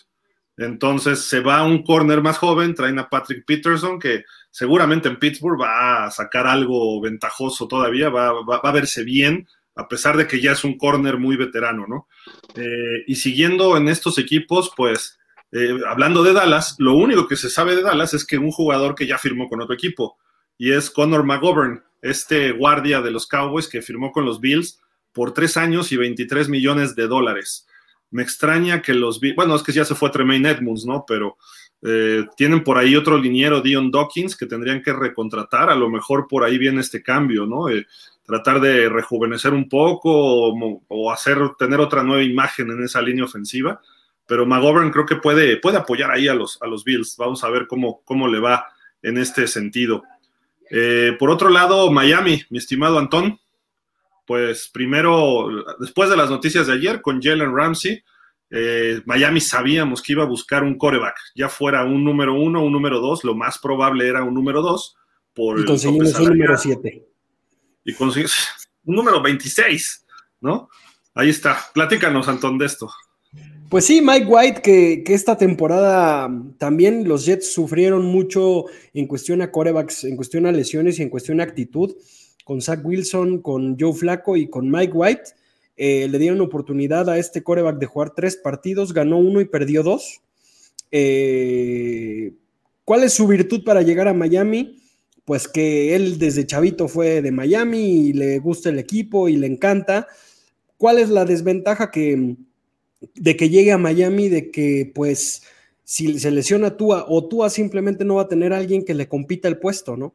Entonces se va a un corner más joven, traen a Patrick Peterson, que seguramente en Pittsburgh va a sacar algo ventajoso todavía, va, a verse bien, a pesar de que ya es un corner muy veterano, ¿no? Eh, y siguiendo en estos equipos, pues, eh, hablando de Dallas, lo único que se sabe de Dallas es que un jugador que ya firmó con otro equipo, y es Connor McGovern, este guardia de los Cowboys que firmó con los Bills por tres años y 23 millones de dólares. Me extraña que los bueno, es que ya se fue Tremaine Edmonds, ¿no? Pero eh, tienen por ahí otro liniero, Dion Dawkins, que tendrían que recontratar. A lo mejor por ahí viene este cambio, ¿no? Eh, tratar de rejuvenecer un poco o, hacer, tener otra nueva imagen en esa línea ofensiva. Pero McGovern creo que puede, puede apoyar ahí a los, a los Bills. Vamos a ver cómo, cómo le va en este sentido. Eh, por otro lado, Miami, mi estimado Antón, pues primero, después de las noticias de ayer con Jalen Ramsey, eh, Miami sabíamos que iba a buscar un coreback, ya fuera un número uno, un número dos, lo más probable era un número dos. Por y conseguimos un número siete. Y conseguimos [LAUGHS] un número 26, ¿no? Ahí está. Platícanos, Antón, de esto. Pues sí, Mike White, que, que, esta temporada también los Jets sufrieron mucho en cuestión a corebacks, en cuestión a lesiones y en cuestión a actitud, con Zach Wilson, con Joe Flaco y con Mike White. Eh, le dieron oportunidad a este coreback de jugar tres partidos, ganó uno y perdió dos. Eh, ¿Cuál es su virtud para llegar a Miami? Pues que él desde chavito fue de Miami y le gusta el equipo y le encanta. ¿Cuál es la desventaja que, de que llegue a Miami, de que pues si se lesiona Tua o Tua simplemente no va a tener a alguien que le compita el puesto, ¿no?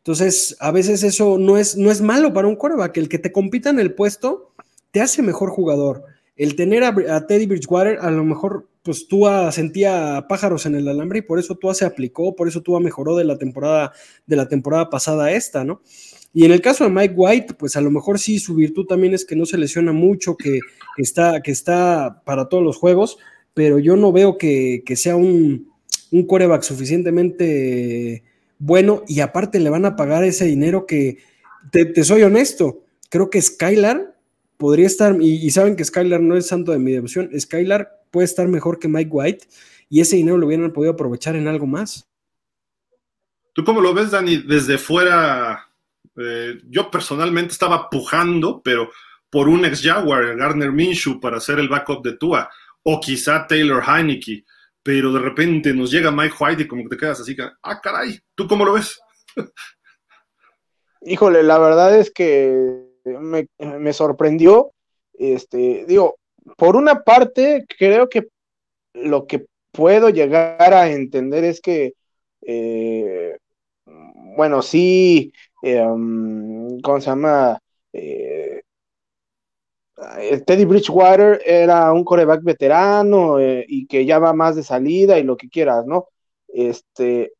Entonces, a veces eso no es, no es malo para un coreback, el que te compita en el puesto te hace mejor jugador. El tener a, Teddy Bridgewater, a lo mejor, pues tú sentía pájaros en el alambre y por eso tú se aplicó, por eso tú mejoró de la temporada, de la temporada pasada esta, ¿no? Y en el caso de Mike White, pues a lo mejor sí, su virtud también es que no se lesiona mucho, que, está, que está para todos los juegos, pero yo no veo que, sea un, un coreback suficientemente bueno y aparte le van a pagar ese dinero que, te, soy honesto, creo que Skylar podría estar, y, saben que Skylar no es santo de mi devoción, Skylar puede estar mejor que Mike White y ese dinero lo hubieran podido aprovechar en algo más. ¿Tú cómo lo ves, Dani? Desde fuera, eh, yo personalmente estaba pujando, pero por un ex Jaguar, Gardner Minshew, para ser el backup de Tua, o quizá Taylor Heineke, pero de repente nos llega Mike White y como que te quedas así, ah, caray, ¿tú cómo lo ves? Híjole, la verdad es que me, sorprendió. Este, digo, por una parte, creo que lo que puedo llegar a entender es que, eh, bueno, sí, eh, um, ¿cómo se llama? Eh, Teddy Bridgewater era un coreback veterano y que ya va más de salida y lo que quieras, ¿no? Este,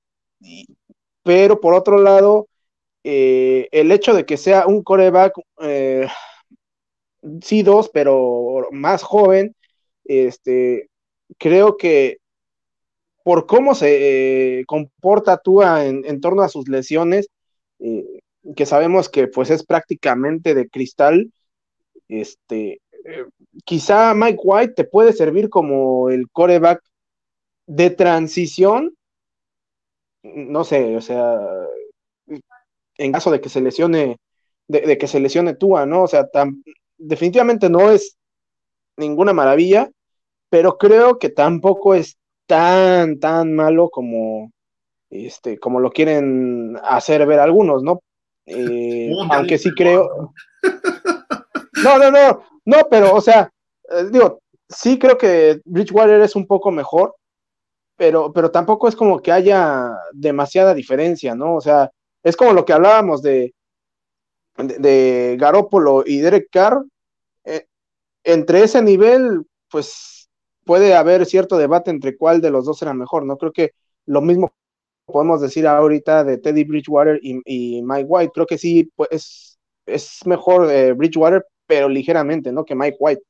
pero por otro lado, eh, el hecho de que sea un coreback, eh, sí dos, pero más joven, este, creo que por cómo se eh, comporta Tua en, en, torno a sus lesiones, que sabemos que pues es prácticamente de cristal, este, quizá Mike White te puede servir como el coreback de transición, no sé, o sea, en caso de que se lesione, de, que se lesione Tua, ¿no? O sea, definitivamente no es ninguna maravilla, pero creo que tampoco es tan, tan malo como, este, como lo quieren hacer ver algunos, ¿no? [LAUGHS] Eh, aunque sí creo. No, no, no, no, pero, o sea, eh, digo, sí creo que Bridgewater es un poco mejor, pero, pero tampoco es como que haya demasiada diferencia, ¿no? O sea, es como lo que hablábamos de, de, Garópolo y Derek Carr. Eh, entre ese nivel, pues puede haber cierto debate entre cuál de los dos era mejor, ¿no? Creo que lo mismo podemos decir ahorita de Teddy Bridgewater y, Mike White. Creo que sí, pues es mejor eh, Bridgewater, pero ligeramente, ¿no? Que Mike White.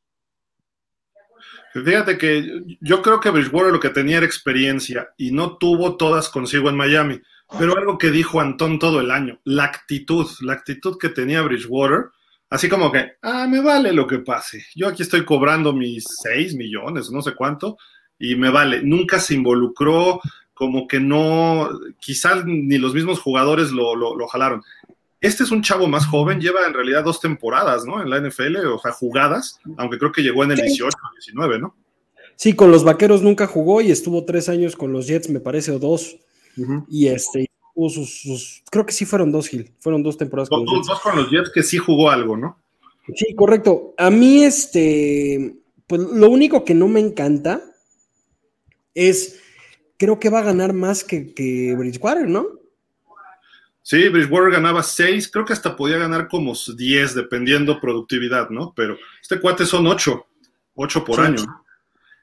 Fíjate que yo creo que Bridgewater lo que tenía era experiencia y no tuvo todas consigo en Miami. Pero algo que dijo Antón todo el año, la actitud, la actitud que tenía Bridgewater, así como que, ah, me vale lo que pase. Yo aquí estoy cobrando mis 6 millones, no sé cuánto, y me vale. Nunca se involucró, como que no, quizás ni los mismos jugadores lo, lo, jalaron. Este es un chavo más joven, lleva en realidad dos temporadas, ¿no? En la NFL, o sea, jugadas, aunque creo que llegó en el 18 o 19, ¿no? Sí, con los vaqueros nunca jugó y estuvo tres años con los Jets, me parece, o dos. Y este, sus, creo que sí fueron dos, Gil, fueron dos temporadas con los Jets. Dos con los Jets que sí jugó algo, ¿no? Sí, correcto. A mí, este, pues lo único que no me encanta es, creo que va a ganar más que, que Bridgewater, ¿no? Sí, Bridgewater ganaba seis, creo que hasta podía ganar como diez, dependiendo productividad, ¿no? Pero este cuate son ocho, ocho por año.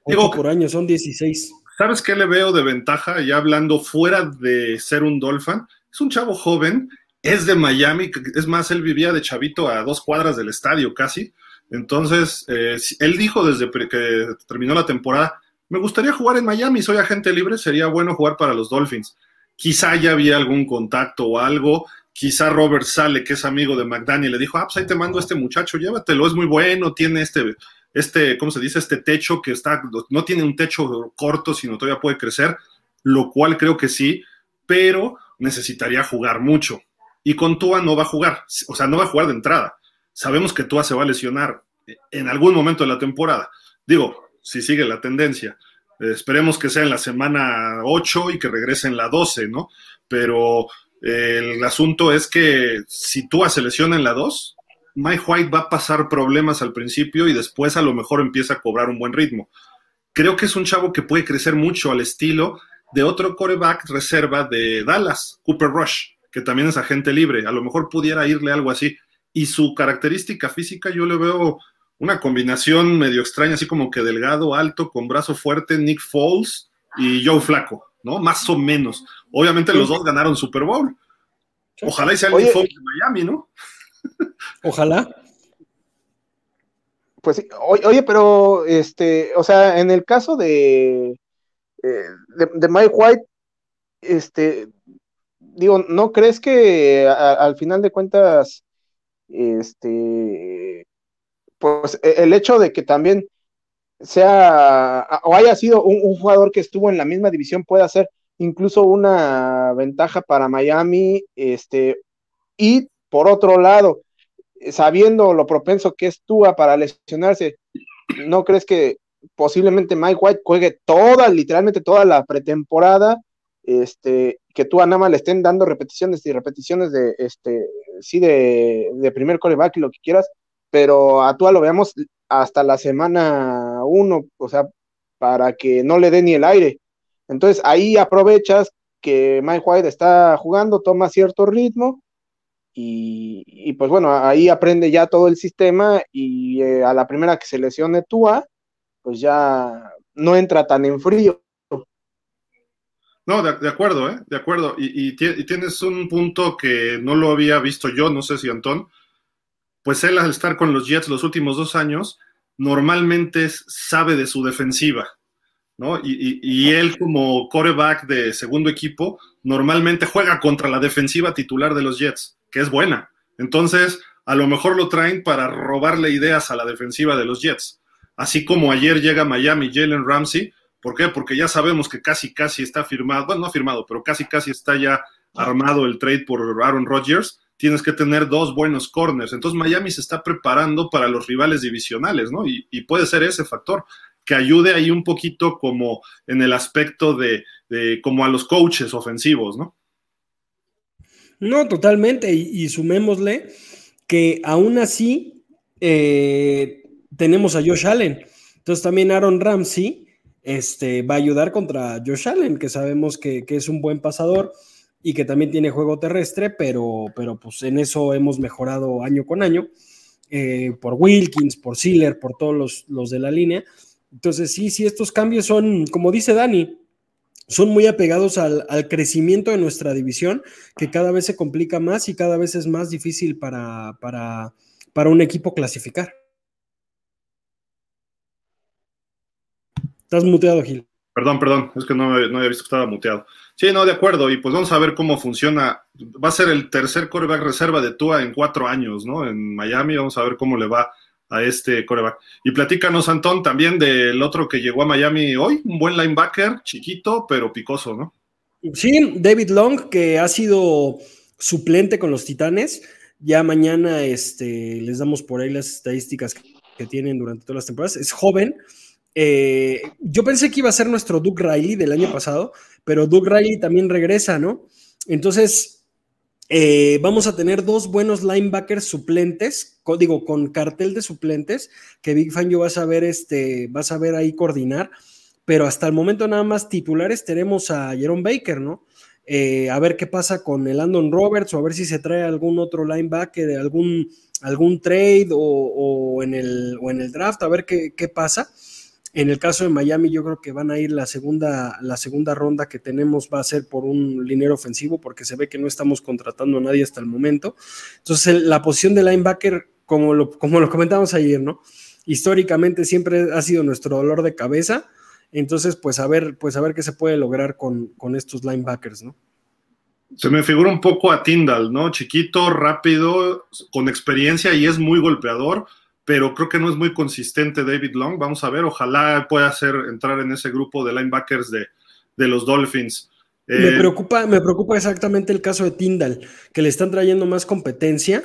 Digo, por año, son 16. ¿Sabes qué le veo de ventaja? Ya hablando fuera de ser un Dolphin, es un chavo joven, es de Miami, es más, él vivía de chavito a dos cuadras del estadio casi. Entonces, eh, él dijo desde que terminó la temporada, me gustaría jugar en Miami, soy agente libre, sería bueno jugar para los Dolphins. Quizá ya había algún contacto o algo, quizá Robert Sale, que es amigo de McDaniel, le dijo, ah, pues ahí te mando a este muchacho, llévatelo, es muy bueno, tiene este este, ¿cómo se dice? Este techo que está, no tiene un techo corto, sino todavía puede crecer, lo cual creo que sí, pero necesitaría jugar mucho. Y con Tua no va a jugar, o sea, no va a jugar de entrada. Sabemos que Tua se va a lesionar en algún momento de la temporada. Digo, si sigue la tendencia. Esperemos que sea en la semana 8 y que regrese en la 12, ¿no? Pero eh, el asunto es que si Tua se lesiona en la 2, Mike White va a pasar problemas al principio y después a lo mejor empieza a cobrar un buen ritmo. Creo que es un chavo que puede crecer mucho al estilo de otro coreback reserva de Dallas, Cooper Rush, que también es agente libre. A lo mejor pudiera irle algo así. Y su característica física, yo le veo una combinación medio extraña, así como que delgado, alto, con brazo fuerte, Nick Foles y Joe Flaco, ¿no? Más o menos. Obviamente los dos ganaron Super Bowl. Ojalá y sea el Nick Foles de Miami, ¿no? [LAUGHS] Ojalá. Pues oye, pero este, o sea, en el caso de, eh, de, Mike White, este, digo, ¿no crees que al final de cuentas, este, pues e, el hecho de que también sea o haya sido un, jugador que estuvo en la misma división pueda ser incluso una ventaja para Miami, este, y por otro lado, sabiendo lo propenso que es Tua para lesionarse, ¿no crees que posiblemente Mike White juegue toda, literalmente toda la pretemporada? Este, que Tua nada más le estén dando repeticiones y repeticiones de, este, sí, de, de primer coreback y lo que quieras, pero a Tua lo veamos hasta la semana uno, o sea, para que no le dé ni el aire. Entonces ahí aprovechas que Mike White está jugando, toma cierto ritmo y, pues bueno, ahí aprende ya todo el sistema y eh, a la primera que se lesione Tua, pues ya no entra tan en frío. No, de, acuerdo, ¿eh? De acuerdo. Y, tienes un punto que no lo había visto yo, no sé si Antón, pues él al estar con los Jets los últimos dos años, normalmente sabe de su defensiva, ¿no? Y, él como coreback de segundo equipo, normalmente juega contra la defensiva titular de los Jets que es buena. Entonces, a lo mejor lo traen para robarle ideas a la defensiva de los Jets. Así como ayer llega Miami Jalen Ramsey. ¿Por qué? Porque ya sabemos que casi, casi está firmado, bueno, no firmado, pero casi, casi está ya armado el trade por Aaron Rodgers. Tienes que tener dos buenos corners. Entonces Miami se está preparando para los rivales divisionales, ¿no? Y, puede ser ese factor que ayude ahí un poquito como en el aspecto de, como a los coaches ofensivos, ¿no? No, totalmente. Y, sumémosle que aún así eh, tenemos a Josh Allen. Entonces también Aaron Ramsey este, va a ayudar contra Josh Allen, que sabemos que, es un buen pasador y que también tiene juego terrestre, pero, pero pues en eso hemos mejorado año con año. Eh, por Wilkins, por Sealer, por todos los, los de la línea. Entonces, sí, sí, estos cambios son, como dice Dani, son muy apegados al, crecimiento de nuestra división, que cada vez se complica más y cada vez es más difícil para, para, para un equipo clasificar. Estás muteado, Gil. Perdón, perdón, es que no, había visto que estaba muteado. Sí, no, de acuerdo, y pues vamos a ver cómo funciona. Va a ser el tercer coreback reserva de Tua en cuatro años, ¿no? En Miami, vamos a ver cómo le va a este coreback. Y platícanos, Antón, también del otro que llegó a Miami hoy, un buen linebacker, chiquito, pero picoso, ¿no? Sí, David Long, que ha sido suplente con los Titanes. Ya mañana este, les damos por ahí las estadísticas que, tienen durante todas las temporadas. Es joven. Eh, yo pensé que iba a ser nuestro Doug Riley del año pasado, pero Doug Riley también regresa, ¿no? Entonces, eh, vamos a tener dos buenos linebackers suplentes, digo, con cartel de suplentes, que Big Fan yo vas a ver, este, vas a ver ahí coordinar, pero hasta el momento nada más titulares tenemos a Jerome Baker, ¿no? Eh, a ver qué pasa con el Andon Roberts o a ver si se trae algún otro linebacker, algún, algún trade o, en el, o en el draft, a ver qué, pasa. En el caso de Miami, yo creo que van a ir la segunda, la segunda ronda que tenemos va a ser por un linero ofensivo, porque se ve que no estamos contratando a nadie hasta el momento. Entonces, la posición de linebacker, como lo, como lo comentamos ayer, ¿no? Históricamente siempre ha sido nuestro dolor de cabeza entonces, pues a ver, pues a ver qué se puede lograr con, estos linebackers, ¿no? Se me figura un poco a Tyndall, ¿no? Chiquito, rápido, con experiencia y es muy golpeador, pero creo que no es muy consistente David Long. Vamos a ver, ojalá pueda hacer entrar en ese grupo de linebackers de, los Dolphins. me, eh, preocupa, me preocupa exactamente el caso de Tyndall, que le están trayendo más competencia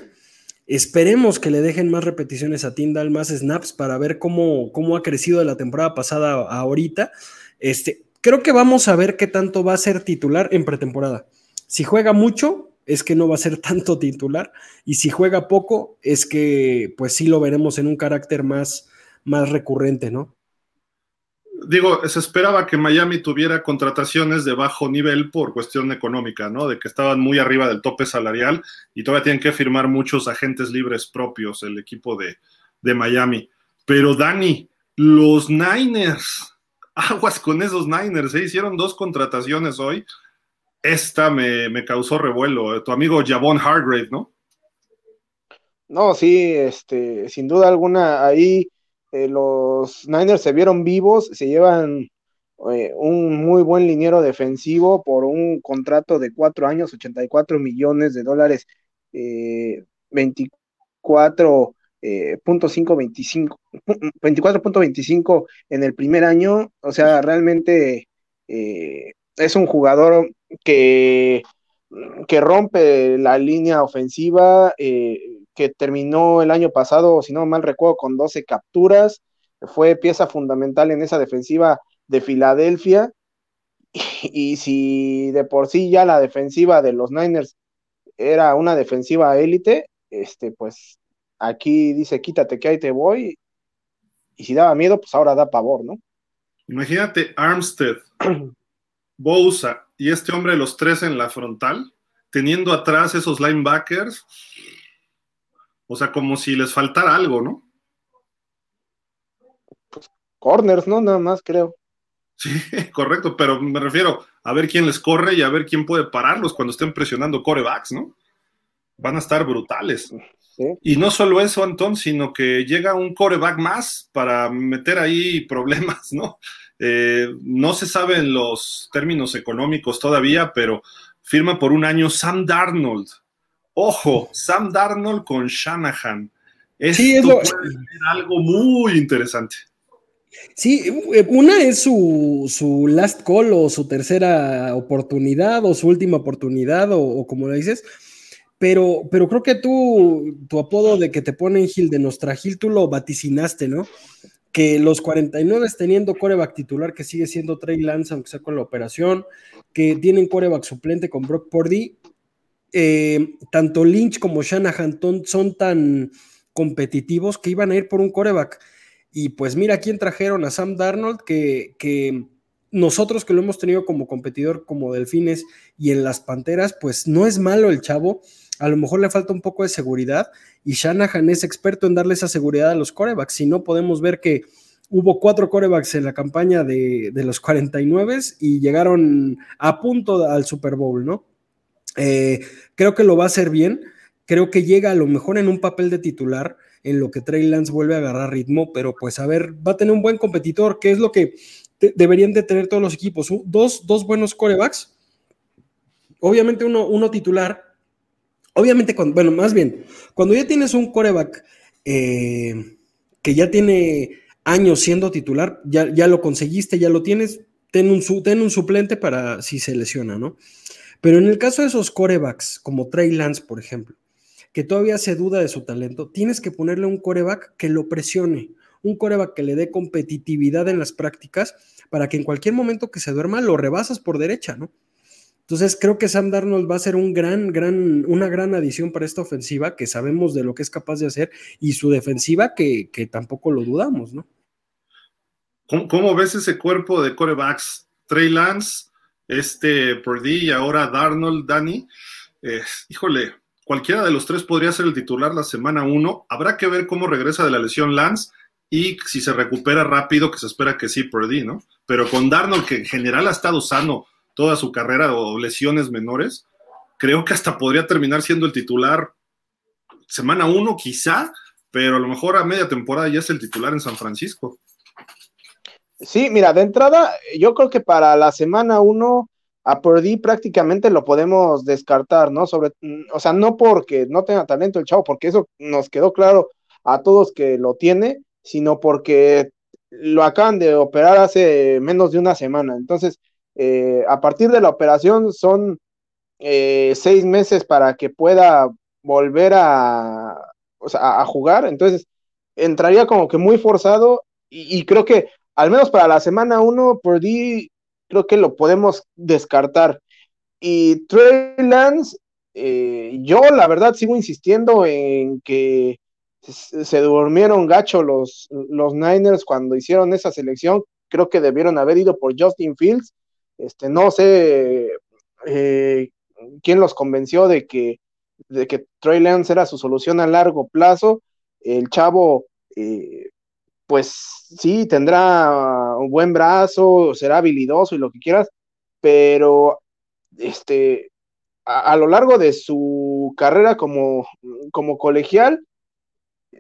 Esperemos que le dejen más repeticiones a Tyndall, más snaps para ver cómo, cómo ha crecido de la temporada pasada a ahorita. Este, creo que vamos a ver qué tanto va a ser titular en pretemporada. Si juega mucho, es que no va a ser tanto titular. Y si juega poco, es que pues sí lo veremos en un carácter más, más recurrente, ¿no? digo, se esperaba que Miami tuviera contrataciones de bajo nivel por cuestión económica, ¿no? De que estaban muy arriba del tope salarial y todavía tienen que firmar muchos agentes libres propios el equipo de, Miami. Pero Dani, los Niners, [LAUGHS] aguas con esos Niners, ¿eh? hicieron dos contrataciones hoy. Esta me, me causó revuelo. Tu amigo Javon Hargrave, ¿no? No, sí, este, sin duda alguna, ahí eh, los Niners se vieron vivos, se llevan eh, un muy buen liniero defensivo por un contrato de cuatro años, 84 millones de dólares, eh, 24.525 24.25 en el primer año, o sea, realmente eh, es un jugador que, que rompe la línea ofensiva, que terminó el año pasado, si no mal recuerdo, con 12 capturas. Fue pieza fundamental en esa defensiva de Filadelfia. [LAUGHS] Y, si de por sí ya la defensiva de los Niners era una defensiva élite, este, pues aquí dice quítate que ahí te voy. Y si daba miedo, pues ahora da pavor, ¿no? Imagínate Armstead, [CLEARS THROAT] Bosa y este hombre, los tres en la frontal, teniendo atrás esos linebackers o sea, como si les faltara algo, ¿no? corners, ¿no? Nada más, creo. Sí, [LAUGHS] correcto, pero me refiero a ver quién les corre y a ver quién puede pararlos cuando estén presionando corebacks, ¿no? Van a estar brutales. Y no solo eso, Antón, sino que llega un coreback más para meter ahí problemas, ¿no? Eh, no se saben los términos económicos todavía, pero firma por un año Sam Darnold, Ojo, Sam Darnold con Shanahan. Esto sí, es puede ser algo muy interesante. Sí, una es su, last call o su tercera oportunidad o su última oportunidad o, como lo dices, pero, pero creo que tú, tu apodo de que te ponen Gil de Nostra Gil, tú lo vaticinaste, ¿no? Que los 49 teniendo coreback titular que sigue siendo Trey Lance, aunque sea con la operación, que tienen coreback suplente con Brock Purdy, eh, tanto Lynch como Shanahan son tan competitivos que iban a ir por un coreback. Y pues mira quién trajeron a Sam Darnold, que, que, nosotros que lo hemos tenido como competidor como Delfines y en las Panteras, pues no es malo el chavo, a lo mejor le falta un poco de seguridad y Shanahan es experto en darle esa seguridad a los corebacks, si no podemos ver que hubo cuatro corebacks en la campaña de, los 49 y llegaron a punto al Super Bowl, ¿no? Eh, creo que lo va a hacer bien. Creo que llega a lo mejor en un papel de titular, en lo que Trey Lance vuelve a agarrar ritmo, pero pues a ver, va a tener un buen competidor, que es lo que deberían de tener todos los equipos. Dos, dos buenos corebacks, obviamente uno, uno titular. Obviamente, cuando, bueno, más bien, cuando ya tienes un coreback eh, que ya tiene años siendo titular, ya, ya lo conseguiste, ya lo tienes, ten un, ten un suplente para si se lesiona, ¿no? Pero en el caso de esos corebacks, como Trey Lance, por ejemplo, que todavía se duda de su talento, tienes que ponerle un coreback que lo presione, un coreback que le dé competitividad en las prácticas para que en cualquier momento que se duerma lo rebasas por derecha, ¿no? Entonces creo que Sam Darnold va a ser un gran, gran, una gran adición para esta ofensiva que sabemos de lo que es capaz de hacer y su defensiva que, tampoco lo dudamos, ¿no? ¿Cómo, ves ese cuerpo de corebacks? Trey Lance, este Purdy y ahora Darnold, Danny. híjole, cualquiera de los tres podría ser el titular la semana uno. Habrá que ver cómo regresa de la lesión Lance y si se recupera rápido, que se espera que sí, Purdy, ¿no? Pero con Darnold, que en general ha estado sano toda su carrera o lesiones menores, creo que hasta podría terminar siendo el titular semana uno quizá, pero a lo mejor a media temporada ya es el titular en San Francisco. Sí, mira, de entrada, yo creo que para la semana uno a Purdy prácticamente lo podemos descartar, ¿no? Sobre, o sea, no porque no tenga talento el chavo, porque eso nos quedó claro a todos que lo tiene, sino porque lo acaban de operar hace menos de una semana. Entonces, eh, a partir de la operación son eh, seis meses para que pueda volver a, jugar, entonces entraría como que muy forzado y, creo que al menos para la semana uno, Purdy creo que lo podemos descartar. Y Trey Lance, eh, yo la verdad sigo insistiendo en que se durmieron gacho los, los Niners cuando hicieron esa selección. Creo que debieron haber ido por Justin Fields este, no sé eh, quién los convenció de que, de que Trey Lance era su solución a largo plazo. El chavo, eh, pues sí, tendrá un buen brazo, será habilidoso y lo que quieras, pero este, a, lo largo de su carrera como, como colegial,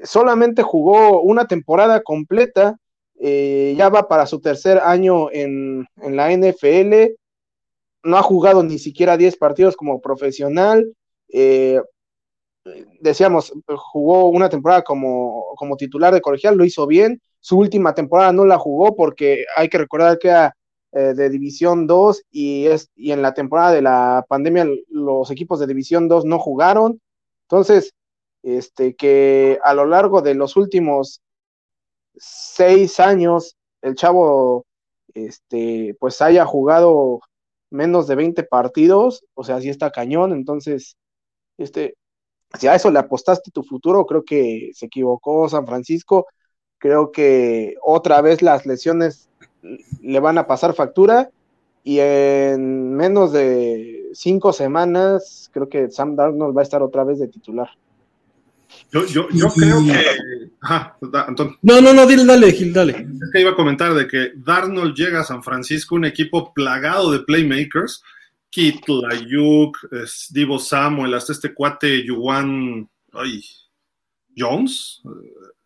solamente jugó una temporada completa eh, ya va para su tercer año en, la NFL, no ha jugado ni siquiera 10 partidos como profesional, eh, decíamos, jugó una temporada como, como, titular de colegial, lo hizo bien, su última temporada no la jugó porque hay que recordar que era eh, de División 2 y, es, y en la temporada de la pandemia los equipos de División 2 no jugaron, entonces, este, que a lo largo de los últimos seis años el chavo este, pues haya jugado menos de 20 partidos, o sea, si está cañón, entonces, este, si a eso le apostaste tu futuro, creo que se equivocó San Francisco, creo que otra vez las lesiones le van a pasar factura y en menos de cinco semanas creo que Sam Darnold va a estar otra vez de titular. Yo, yo, yo creo que. Ajá, No, no, no, dile, dale, Gil, dale. Es que iba a comentar de que Darnold llega a San Francisco, un equipo plagado de playmakers. Kittle, Ayuk, Divo Samuel, hasta este cuate Yuan. Ay, Jones,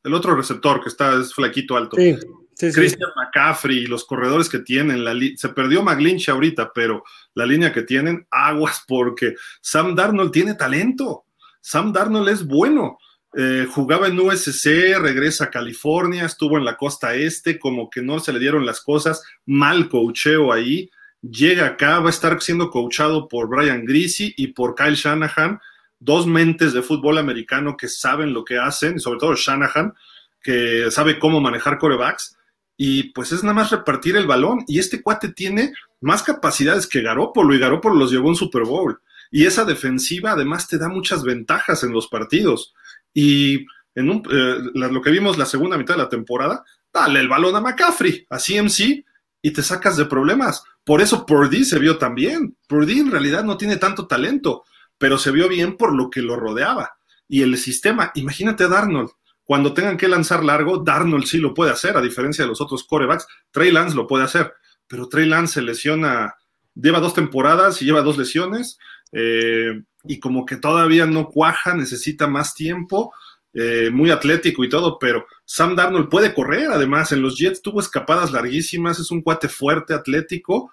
el otro receptor que está, es flaquito alto. Sí, sí, Christian McCaffrey y los corredores que tienen. La se perdió McGlinch ahorita, pero la línea que tienen, aguas, porque Sam Darnold tiene talento. Sam Darnold es bueno. Eh, jugaba en USC, regresa a California, estuvo en la costa este, como que no se le dieron las cosas, mal coacheo ahí, llega acá, va a estar siendo coachado por Brian Greasy y por Kyle Shanahan, dos mentes de fútbol americano que saben lo que hacen, y sobre todo Shanahan, que sabe cómo manejar corebacks, y pues es nada más repartir el balón, y este cuate tiene más capacidades que Garópolo, y Garópolo los llevó a un Super Bowl. Y esa defensiva además te da muchas ventajas en los partidos. Y en eh, lo que vimos la segunda mitad de la temporada, dale el balón a McCaffrey, a CMC, y te sacas de problemas. Por eso Purdy se vio tan bien. Purdy en realidad no tiene tanto talento, pero se vio bien por lo que lo rodeaba. Y el sistema, imagínate a Darnold. Cuando tengan que lanzar largo, Darnold sí lo puede hacer, a diferencia de los otros corebacks. Trey Lance lo puede hacer, pero Trey Lance se lesiona, lleva dos temporadas y lleva dos lesiones. Eh, y como que todavía no cuaja, necesita más tiempo, eh, muy atlético y todo, pero Sam Darnold puede correr, además en los Jets tuvo escapadas larguísimas, es un cuate fuerte, atlético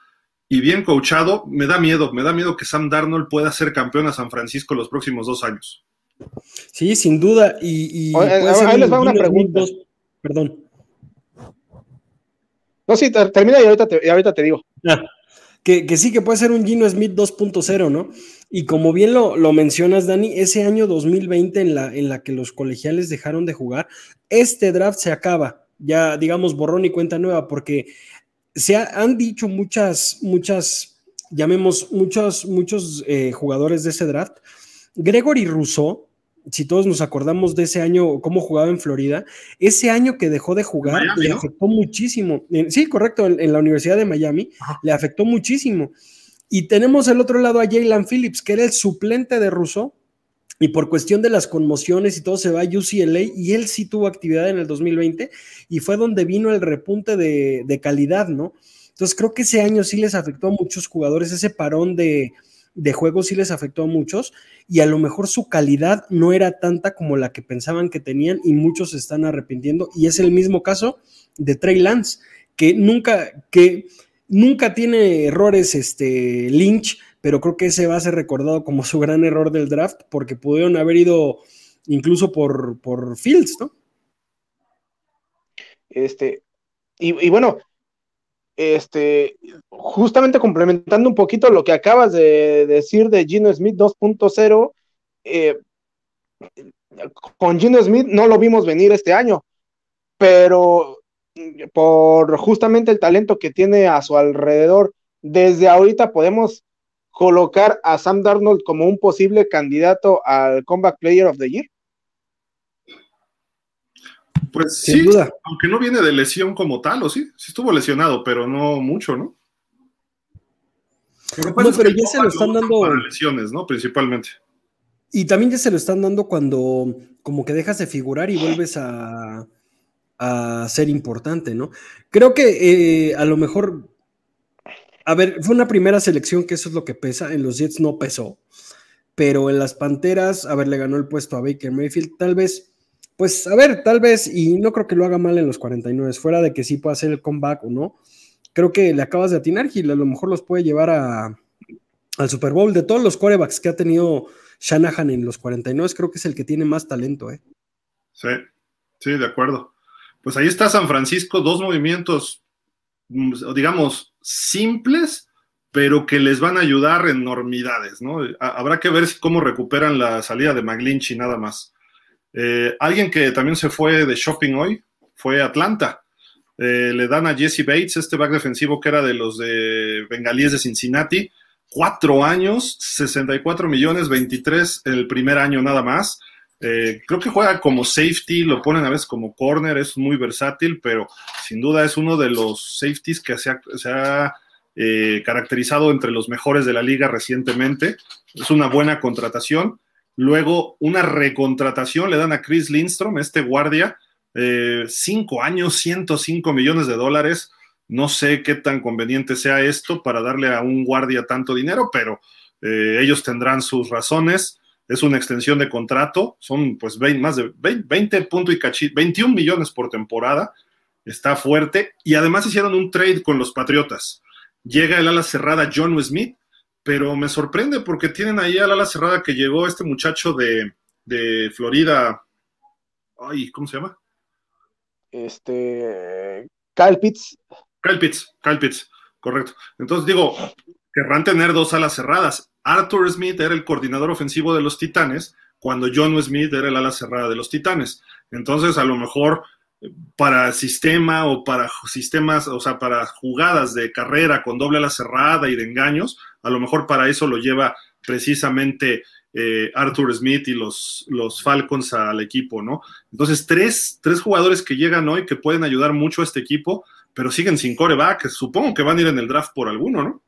y bien coachado, me da miedo, me da miedo que Sam Darnold pueda ser campeón a San Francisco los próximos dos años. Sí, sin duda, y, ahí les va una pregunta. Perdón. No, sí, termina y ahorita te, ahorita te digo. Ah, que, sí, que puede ser un Gino Smith 2.0, ¿no? Y como bien lo, lo, mencionas, Dani, ese año 2020 en la, en la que los colegiales dejaron de jugar, este draft se acaba, ya digamos borrón y cuenta nueva, porque se han dicho muchas, muchas, llamemos muchos, muchos eh, jugadores de ese draft. Gregory Rousseau, si todos nos acordamos de ese año, cómo jugaba en Florida, ese año que dejó de jugar le afectó muchísimo. Sí, correcto, en, la Universidad de Miami le afectó muchísimo. Y tenemos al otro lado a Jalen Phillips, que era el suplente de Rousseau, y por cuestión de las conmociones y todo se va a UCLA y él sí tuvo actividad en el 2020 y fue donde vino el repunte de, de calidad, ¿no? Entonces creo que ese año sí les afectó a muchos jugadores, ese parón de, de juego sí les afectó a muchos y a lo mejor su calidad no era tanta como la que pensaban que tenían y muchos se están arrepintiendo y es el mismo caso de Trey Lance, que nunca, que nunca tiene errores este, Lynch, pero creo que ese va a ser recordado como su gran error del draft porque pudieron haber ido incluso por, por Fields, ¿no? Este, y, y bueno, este, justamente complementando un poquito lo que acabas de decir de Gino Smith 2.0, eh, con Gino Smith no lo vimos venir este año, pero por justamente el talento que tiene a su alrededor, desde ahorita podemos colocar a Sam Darnold como un posible candidato al Comeback Player of the Year. Pues sí, duda. aunque no viene de lesión como tal, o sí, sí estuvo lesionado, pero no mucho, ¿no? no, pero ya se lo están dando. Para lesiones, ¿no? Principalmente. Y también ya se lo están dando cuando como que dejas de figurar y vuelves a, a ser importante, ¿no? Creo que eh, a lo mejor, a ver, fue una primera selección que eso es lo que pesa, en los Jets no pesó, pero en las Panteras, a ver, le ganó el puesto a Baker Mayfield, tal vez pues a ver, tal vez, y no creo que lo haga mal en los 49, fuera de que sí pueda hacer el comeback o no, creo que le acabas de atinar, Gil, a lo mejor los puede llevar a, al Super Bowl. De todos los corebacks que ha tenido Shanahan en los 49, creo que es el que tiene más talento, ¿eh? Sí, sí, de acuerdo. Pues ahí está San Francisco, dos movimientos, digamos, simples, pero que les van a ayudar enormidades, ¿no? Habrá que ver cómo recuperan la salida de McGlinchey nada más. Eh, alguien que también se fue de shopping hoy fue Atlanta. Eh, le dan a Jesse Bates, este back defensivo que era de los de Bengalíes de Cincinnati, cuatro años, 64 millones, 23 el primer año nada más. Eh, creo que juega como safety, lo ponen a veces como corner, es muy versátil, pero sin duda es uno de los safeties que se ha, caracterizado entre los mejores de la liga recientemente. Es una buena contratación. Luego, una recontratación le dan a Chris Lindstrom, este guardia, eh, cinco años, 105 millones de dólares. No sé qué tan conveniente sea esto para darle a un guardia tanto dinero, pero eh, ellos tendrán sus razones. Es una extensión de contrato, son pues 20, más de 20, puntos y cachit, 21 millones por temporada. Está fuerte. Y además hicieron un trade con los Patriotas. Llega el ala cerrada John Smith, pero me sorprende porque tienen ahí al ala cerrada que llegó este muchacho de, Florida. Ay, ¿cómo se llama? Este. Kyle Pitts. Kyle Pitts, Kyle Pitts, correcto. Entonces digo, querrán tener dos alas cerradas. Arthur Smith era el coordinador ofensivo de los Titanes, cuando John Smith era el ala cerrada de los Titanes. Entonces, a lo mejor para sistema o para sistemas, o sea, para jugadas de carrera con doble ala cerrada y de engaños, a lo mejor para eso lo lleva precisamente eh, Arthur Smith y los, los Falcons al equipo, ¿no? Entonces, tres, tres jugadores que llegan hoy que pueden ayudar mucho a este equipo, pero siguen sin coreback. Supongo que van a ir en el draft por alguno, ¿no?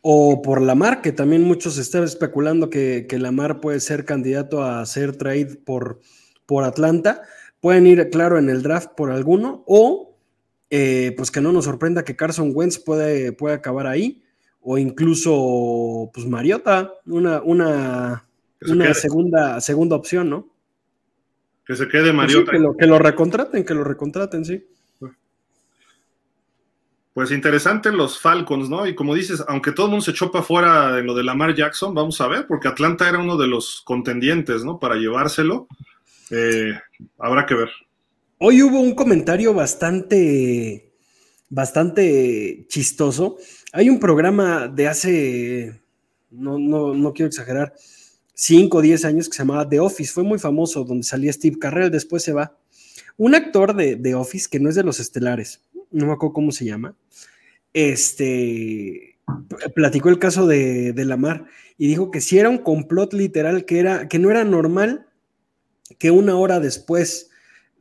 O por Lamar, que también muchos están especulando que, que Lamar puede ser candidato a hacer trade por, por Atlanta. Pueden ir, claro, en el draft por alguno, o eh, pues que no nos sorprenda que Carson Wentz puede, puede acabar ahí o incluso pues Mariota, una, una, una segunda, segunda opción, ¿no? Que se quede pues Mariota. que, lo, que lo recontraten, que lo recontraten, sí. Pues interesante los Falcons, ¿no? Y como dices, aunque todo el mundo se chopa fuera en lo de Lamar Jackson, vamos a ver, porque Atlanta era uno de los contendientes, ¿no? Para llevárselo. Eh, habrá que ver. Hoy hubo un comentario bastante, bastante chistoso. Hay un programa de hace, no, no, no quiero exagerar, 5 o 10 años que se llamaba The Office. Fue muy famoso, donde salía Steve Carrell, después se va. Un actor de The Office que no es de los estelares, no me acuerdo cómo se llama, este, platicó el caso de, de Lamar y dijo que si era un complot literal, que, era, que no era normal que una hora después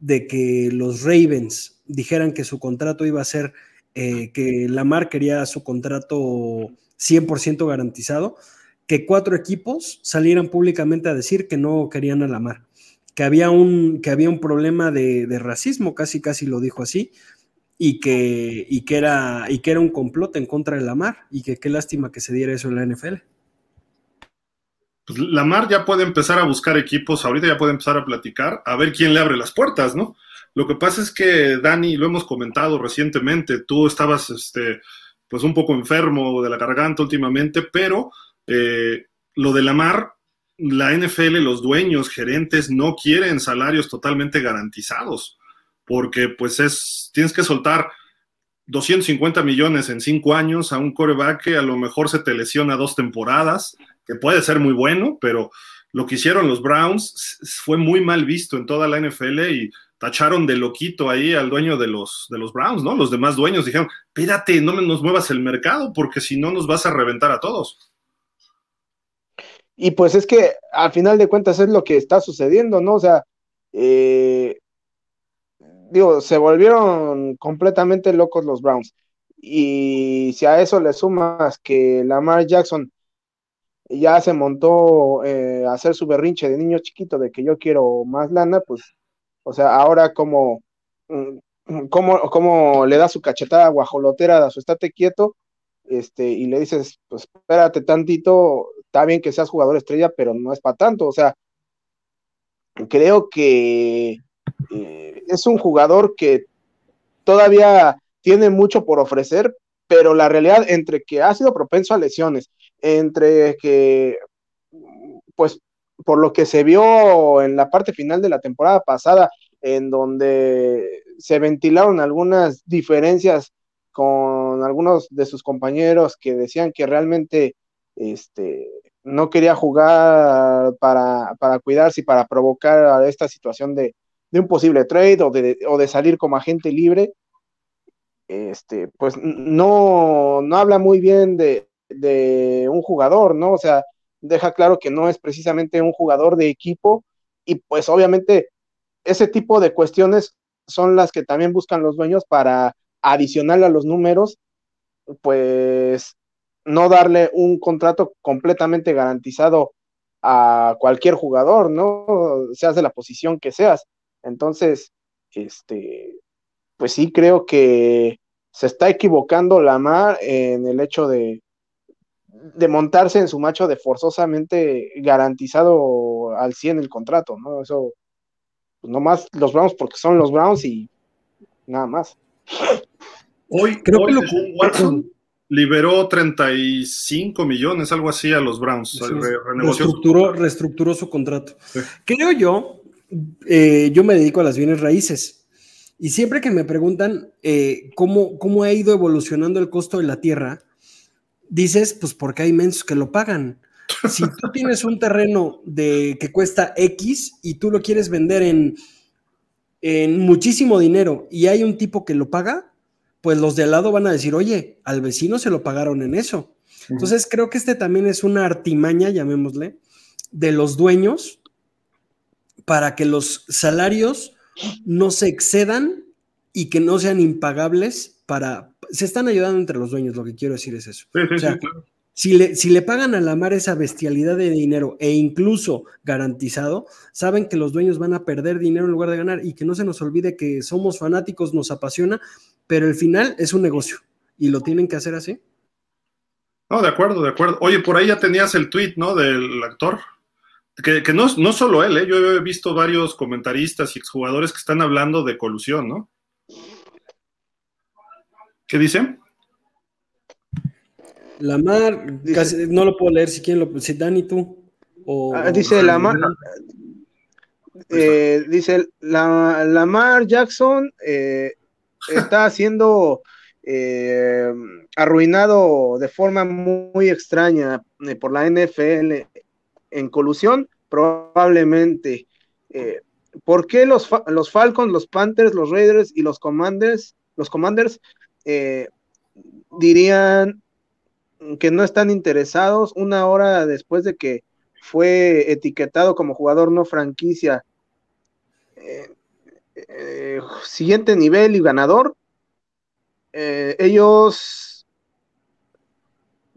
de que los Ravens dijeran que su contrato iba a ser, eh, que Lamar quería su contrato 100% garantizado, que cuatro equipos salieran públicamente a decir que no querían a Lamar, que había un, que había un problema de, de racismo, casi casi lo dijo así, y que, y, que era, y que era un complot en contra de Lamar, y que qué lástima que se diera eso en la NFL. Pues Lamar ya puede empezar a buscar equipos, ahorita ya puede empezar a platicar, a ver quién le abre las puertas, ¿no? Lo que pasa es que, Dani, lo hemos comentado recientemente, tú estabas, este, pues un poco enfermo de la garganta últimamente, pero eh, lo de Lamar, la NFL, los dueños, gerentes, no quieren salarios totalmente garantizados, porque pues es, tienes que soltar 250 millones en cinco años a un coreback que a lo mejor se te lesiona dos temporadas, que puede ser muy bueno, pero lo que hicieron los Browns fue muy mal visto en toda la NFL y tacharon de loquito ahí al dueño de los, de los Browns, ¿no? Los demás dueños dijeron, espérate, no nos muevas el mercado porque si no nos vas a reventar a todos. Y pues es que al final de cuentas es lo que está sucediendo, ¿no? O sea, eh, digo, se volvieron completamente locos los Browns. Y si a eso le sumas que Lamar Jackson ya se montó eh, a hacer su berrinche de niño chiquito de que yo quiero más lana, pues, o sea, ahora como, mm, como, como le da su cachetada guajolotera a su estate quieto, este, y le dices, pues espérate tantito, está bien que seas jugador estrella, pero no es para tanto, o sea, creo que eh, es un jugador que todavía tiene mucho por ofrecer, pero la realidad entre que ha sido propenso a lesiones, entre que, pues, por lo que se vio en la parte final de la temporada pasada, en donde se ventilaron algunas diferencias con algunos de sus compañeros que decían que realmente este, no quería jugar para, para cuidarse y para provocar esta situación de, de un posible trade o de, o de salir como agente libre, este, pues no, no habla muy bien de, de un jugador, ¿no? O sea, deja claro que no es precisamente un jugador de equipo y pues obviamente ese tipo de cuestiones son las que también buscan los dueños para adicional a los números, pues no darle un contrato completamente garantizado a cualquier jugador, ¿no? Seas de la posición que seas. Entonces, este, pues sí creo que se está equivocando Lamar en el hecho de, de montarse en su macho de forzosamente garantizado al 100 el contrato, ¿no? Eso, pues nomás los Browns porque son los Browns y nada más. Hoy, creo que lo... Watson liberó 35 millones, algo así, a los Browns. reestructuró, reestructuró, su contrato. Creo yo, eh, yo me dedico a las bienes raíces. Y siempre que me preguntan eh, cómo, cómo ha ido evolucionando el costo de la tierra, dices, pues porque hay mensos que lo pagan. Si tú [LAUGHS] tienes un terreno de, que cuesta X y tú lo quieres vender en, en muchísimo dinero y hay un tipo que lo paga, pues los de al lado van a decir, oye, al vecino se lo pagaron en eso. Entonces creo que este también es una artimaña, llamémosle, de los dueños para que los salarios no se excedan y que no sean impagables para... Se están ayudando entre los dueños, lo que quiero decir es eso. o sea, si, le, si le pagan a la mar esa bestialidad de dinero e incluso garantizado, saben que los dueños van a perder dinero en lugar de ganar y que no se nos olvide que somos fanáticos, nos apasiona, pero el final es un negocio y lo tienen que hacer así. No, de acuerdo, de acuerdo. Oye, por ahí ya tenías el tweet, ¿no? Del actor. Que, no, no solo él, ¿eh? yo he visto varios comentaristas y exjugadores que están hablando de colusión, ¿no? ¿Qué dice? Lamar, no lo puedo leer si quieren, lo, si Dani tú. Ah, dice Lamar, Eh, dice, la, Lamar Jackson eh, [LAUGHS] está siendo eh, arruinado de forma muy, extraña por la NFL en colusión, probablemente. ¿Por qué los, los, Falcons, los Panthers, los Raiders y los Commanders, los Commanders dirían que no están interesados una hora después de que fue etiquetado como jugador no franquicia. Eh, eh, siguiente nivel y ganador. Eh, ellos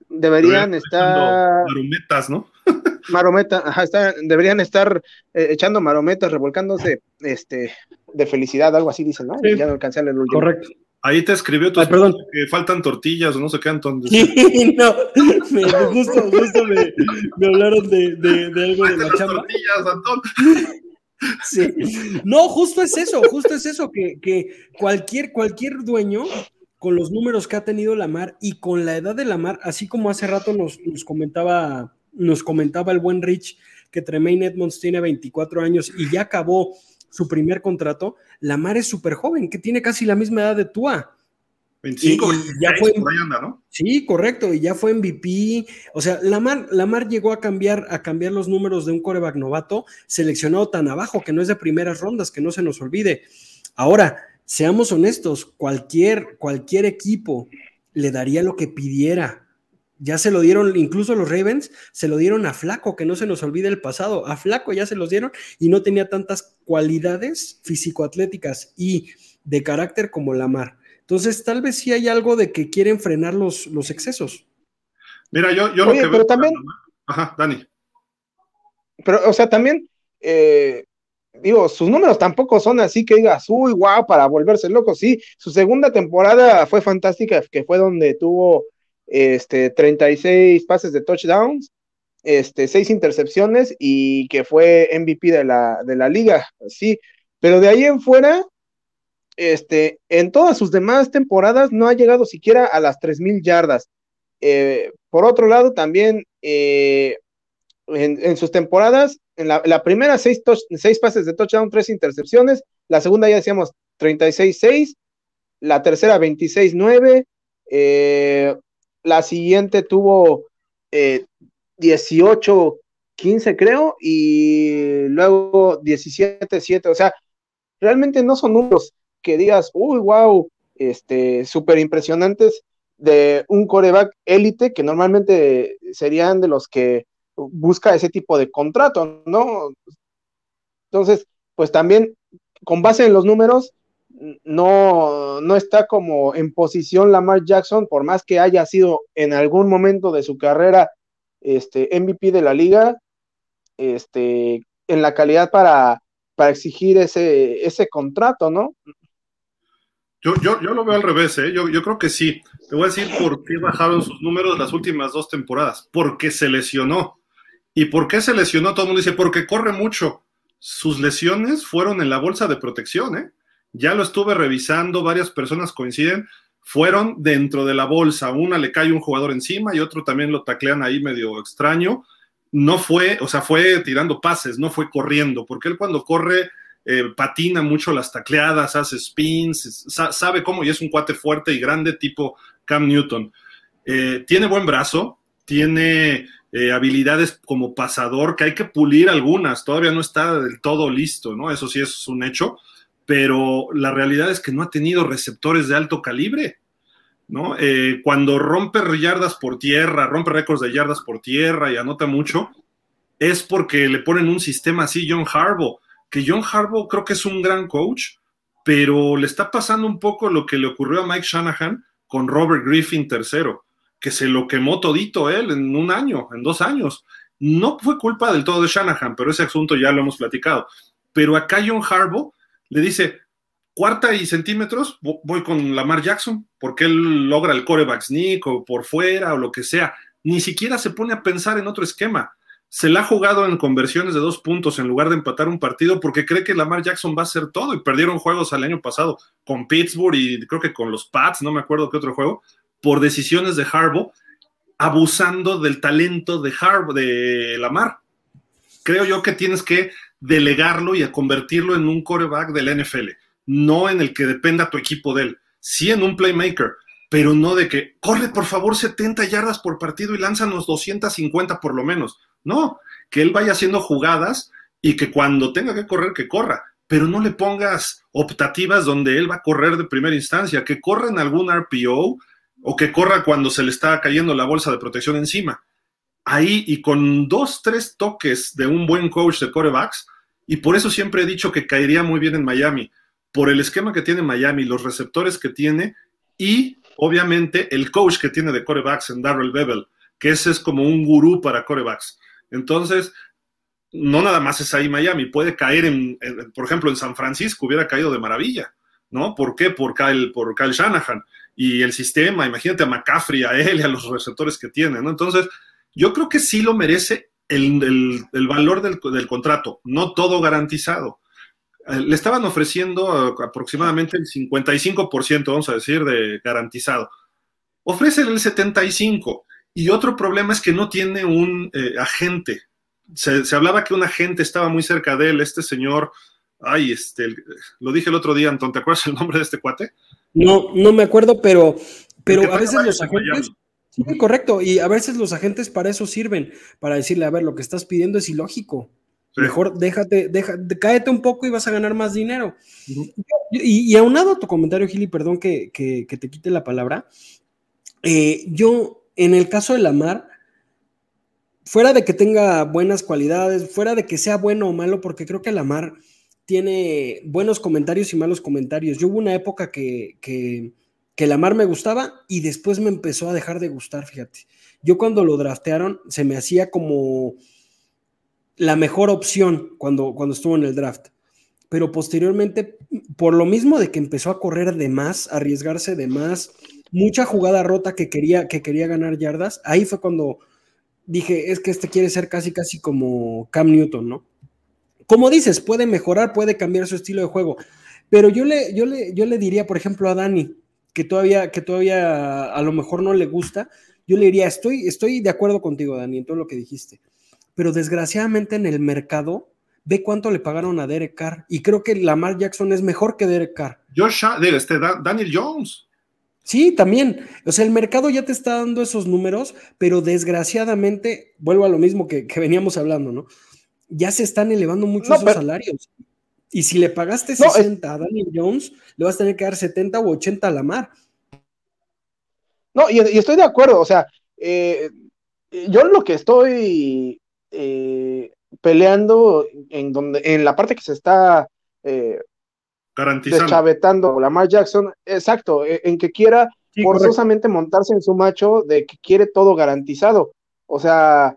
deberían estar. Marometas, ¿no? [LAUGHS] Marometa, ajá, deberían estar echando marometas, revolcándose este, de felicidad, algo así dicen, ¿no? Ya no alcancé el último. Correcto. Ahí te escribió tu perdón. que faltan tortillas o no sé qué, entonces. [LAUGHS] no, justo, justo me, me hablaron de, de, de algo de la chamba. tortillas, Antón. [LAUGHS] Sí. No, justo es eso, justo es eso, que, que cualquier, cualquier dueño con los números que ha tenido Lamar y con la edad de Lamar, así como hace rato nos, nos comentaba, nos comentaba el buen Rich que Tremaine Edmonds tiene 24 años y ya acabó su primer contrato, Lamar es súper joven, que tiene casi la misma edad de Tua. 25, ya fue, ¿no? Sí, correcto, y ya fue MVP. O sea, Lamar, Lamar llegó a cambiar, a cambiar los números de un coreback novato seleccionado tan abajo, que no es de primeras rondas, que no se nos olvide. Ahora, seamos honestos, cualquier, cualquier equipo le daría lo que pidiera ya se lo dieron, incluso los Ravens, se lo dieron a Flaco, que no se nos olvide el pasado. A Flaco ya se los dieron y no tenía tantas cualidades físico-atléticas y de carácter como Lamar. Entonces, tal vez sí hay algo de que quieren frenar los, los excesos. Mira, yo, yo lo que pero también. Ajá, Dani. Pero, o sea, también, eh, digo, sus números tampoco son así que digas, uy, guau, para volverse loco. Sí, su segunda temporada fue fantástica, que fue donde tuvo este, 36 pases de touchdowns, este, 6 intercepciones y que fue MVP de la, de la liga, sí, pero de ahí en fuera, este, en todas sus demás temporadas no ha llegado siquiera a las 3.000 yardas. Eh, por otro lado, también eh, en, sus temporadas, en la, primera 6 seis, pases de touchdown, 3 intercepciones, la segunda ya decíamos 36-6, la tercera 26-9, eh, la siguiente tuvo 18, eh, 15 creo, y luego 17, 7. O sea, realmente no son números que digas, uy, wow, este, súper impresionantes de un coreback élite que normalmente serían de los que busca ese tipo de contrato, ¿no? Entonces, pues también con base en los números, no, no está como en posición Lamar Jackson, por más que haya sido en algún momento de su carrera este, MVP de la liga, este, en la calidad para, para exigir ese, ese contrato, ¿no? Yo, yo, yo lo veo al revés, ¿eh? yo, yo creo que sí. Te voy a decir por qué bajaron sus números las últimas dos temporadas. Porque se lesionó. ¿Y por qué se lesionó? Todo el mundo dice, porque corre mucho. Sus lesiones fueron en la bolsa de protección, ¿eh? Ya lo estuve revisando, varias personas coinciden, fueron dentro de la bolsa, una le cae un jugador encima y otro también lo taclean ahí medio extraño, no fue, o sea, fue tirando pases, no fue corriendo, porque él cuando corre eh, patina mucho las tacleadas, hace spins, sabe cómo y es un cuate fuerte y grande tipo Cam Newton. Eh, tiene buen brazo, tiene eh, habilidades como pasador, que hay que pulir algunas, todavía no está del todo listo, ¿no? Eso sí es un hecho pero la realidad es que no ha tenido receptores de alto calibre. ¿no? Eh, cuando rompe yardas por tierra, rompe récords de yardas por tierra y anota mucho, es porque le ponen un sistema así John Harbaugh, que John Harbaugh creo que es un gran coach, pero le está pasando un poco lo que le ocurrió a Mike Shanahan con Robert Griffin III, que se lo quemó todito él en un año, en dos años. No fue culpa del todo de Shanahan, pero ese asunto ya lo hemos platicado. Pero acá John Harbaugh le dice, cuarta y centímetros, voy con Lamar Jackson, porque él logra el coreback sneak o por fuera o lo que sea. Ni siquiera se pone a pensar en otro esquema. Se la ha jugado en conversiones de dos puntos en lugar de empatar un partido porque cree que Lamar Jackson va a hacer todo y perdieron juegos al año pasado con Pittsburgh y creo que con los Pats, no me acuerdo qué otro juego, por decisiones de Harbaugh, abusando del talento de Harbaugh, de Lamar. Creo yo que tienes que delegarlo y a convertirlo en un coreback del NFL, no en el que dependa tu equipo de él, sí en un playmaker, pero no de que corre por favor 70 yardas por partido y lánzanos 250 por lo menos. No, que él vaya haciendo jugadas y que cuando tenga que correr, que corra, pero no le pongas optativas donde él va a correr de primera instancia, que corra en algún RPO o que corra cuando se le está cayendo la bolsa de protección encima. Ahí y con dos, tres toques de un buen coach de corebacks, y por eso siempre he dicho que caería muy bien en Miami, por el esquema que tiene Miami, los receptores que tiene y obviamente el coach que tiene de corebacks en Darrell Bevel, que ese es como un gurú para corebacks. Entonces, no nada más es ahí Miami, puede caer en, por ejemplo, en San Francisco hubiera caído de maravilla, ¿no? ¿Por qué? Por Kyle, por Kyle Shanahan y el sistema, imagínate a McCaffrey, a él y a los receptores que tiene, ¿no? Entonces, yo creo que sí lo merece el, valor del, del, contrato, no todo garantizado. Eh, le estaban ofreciendo eh, aproximadamente el 55%, vamos a decir, de garantizado. Ofrecen el 75%. Y otro problema es que no tiene un eh, agente, se, hablaba que un agente estaba muy cerca de él, este señor, ay, este, lo dije el otro día, Anton, ¿te acuerdas el nombre de este cuate? No, no me acuerdo, pero, pero a veces los agentes... Sí, correcto, y a veces los agentes para eso sirven, para decirle, a ver, lo que estás pidiendo es ilógico. Mejor déjate, déjate, cáete un poco y vas a ganar más dinero. y, aunado a tu comentario, Gili, perdón que, te quite la palabra, eh, yo, en el caso de Lamar, fuera de que tenga buenas cualidades, fuera de que sea bueno o malo, porque creo que Lamar tiene buenos comentarios y malos comentarios. Yo hubo una época que, que, que Lamar me gustaba y después me empezó a dejar de gustar, fíjate. Yo cuando lo draftearon se me hacía como la mejor opción cuando, cuando estuvo en el draft. Pero posteriormente, por lo mismo de que empezó a correr de más, arriesgarse de más, mucha jugada rota que quería, que quería ganar yardas, ahí fue cuando dije, es que este quiere ser casi, casi como Cam Newton, ¿no? Como dices, puede mejorar, puede cambiar su estilo de juego, pero yo le, yo le, yo le diría, por ejemplo, a Dani, que todavía, que todavía a lo mejor no le gusta, yo le diría, estoy, estoy de acuerdo contigo, Dani, en todo lo que dijiste, pero desgraciadamente en el mercado, ve cuánto le pagaron a Derek Carr, y creo que Lamar Jackson es mejor que Derek Carr. Josh, este, Daniel Jones. Sí, también. O sea, el mercado ya te está dando esos números, pero desgraciadamente, vuelvo a lo mismo que, veníamos hablando, ¿no? Ya se están elevando mucho esos salarios. Y si le pagaste 60 a Daniel Jones, le vas a tener que dar 70 o 80 a la mar. No, y, estoy de acuerdo. O sea, eh, yo lo que estoy eh, peleando en donde, en la parte que se está eh, Garantizando. Deschavetando Lamar Jackson, exacto, e, en que quiera forzosamente montarse en su macho de que quiere todo garantizado. O sea,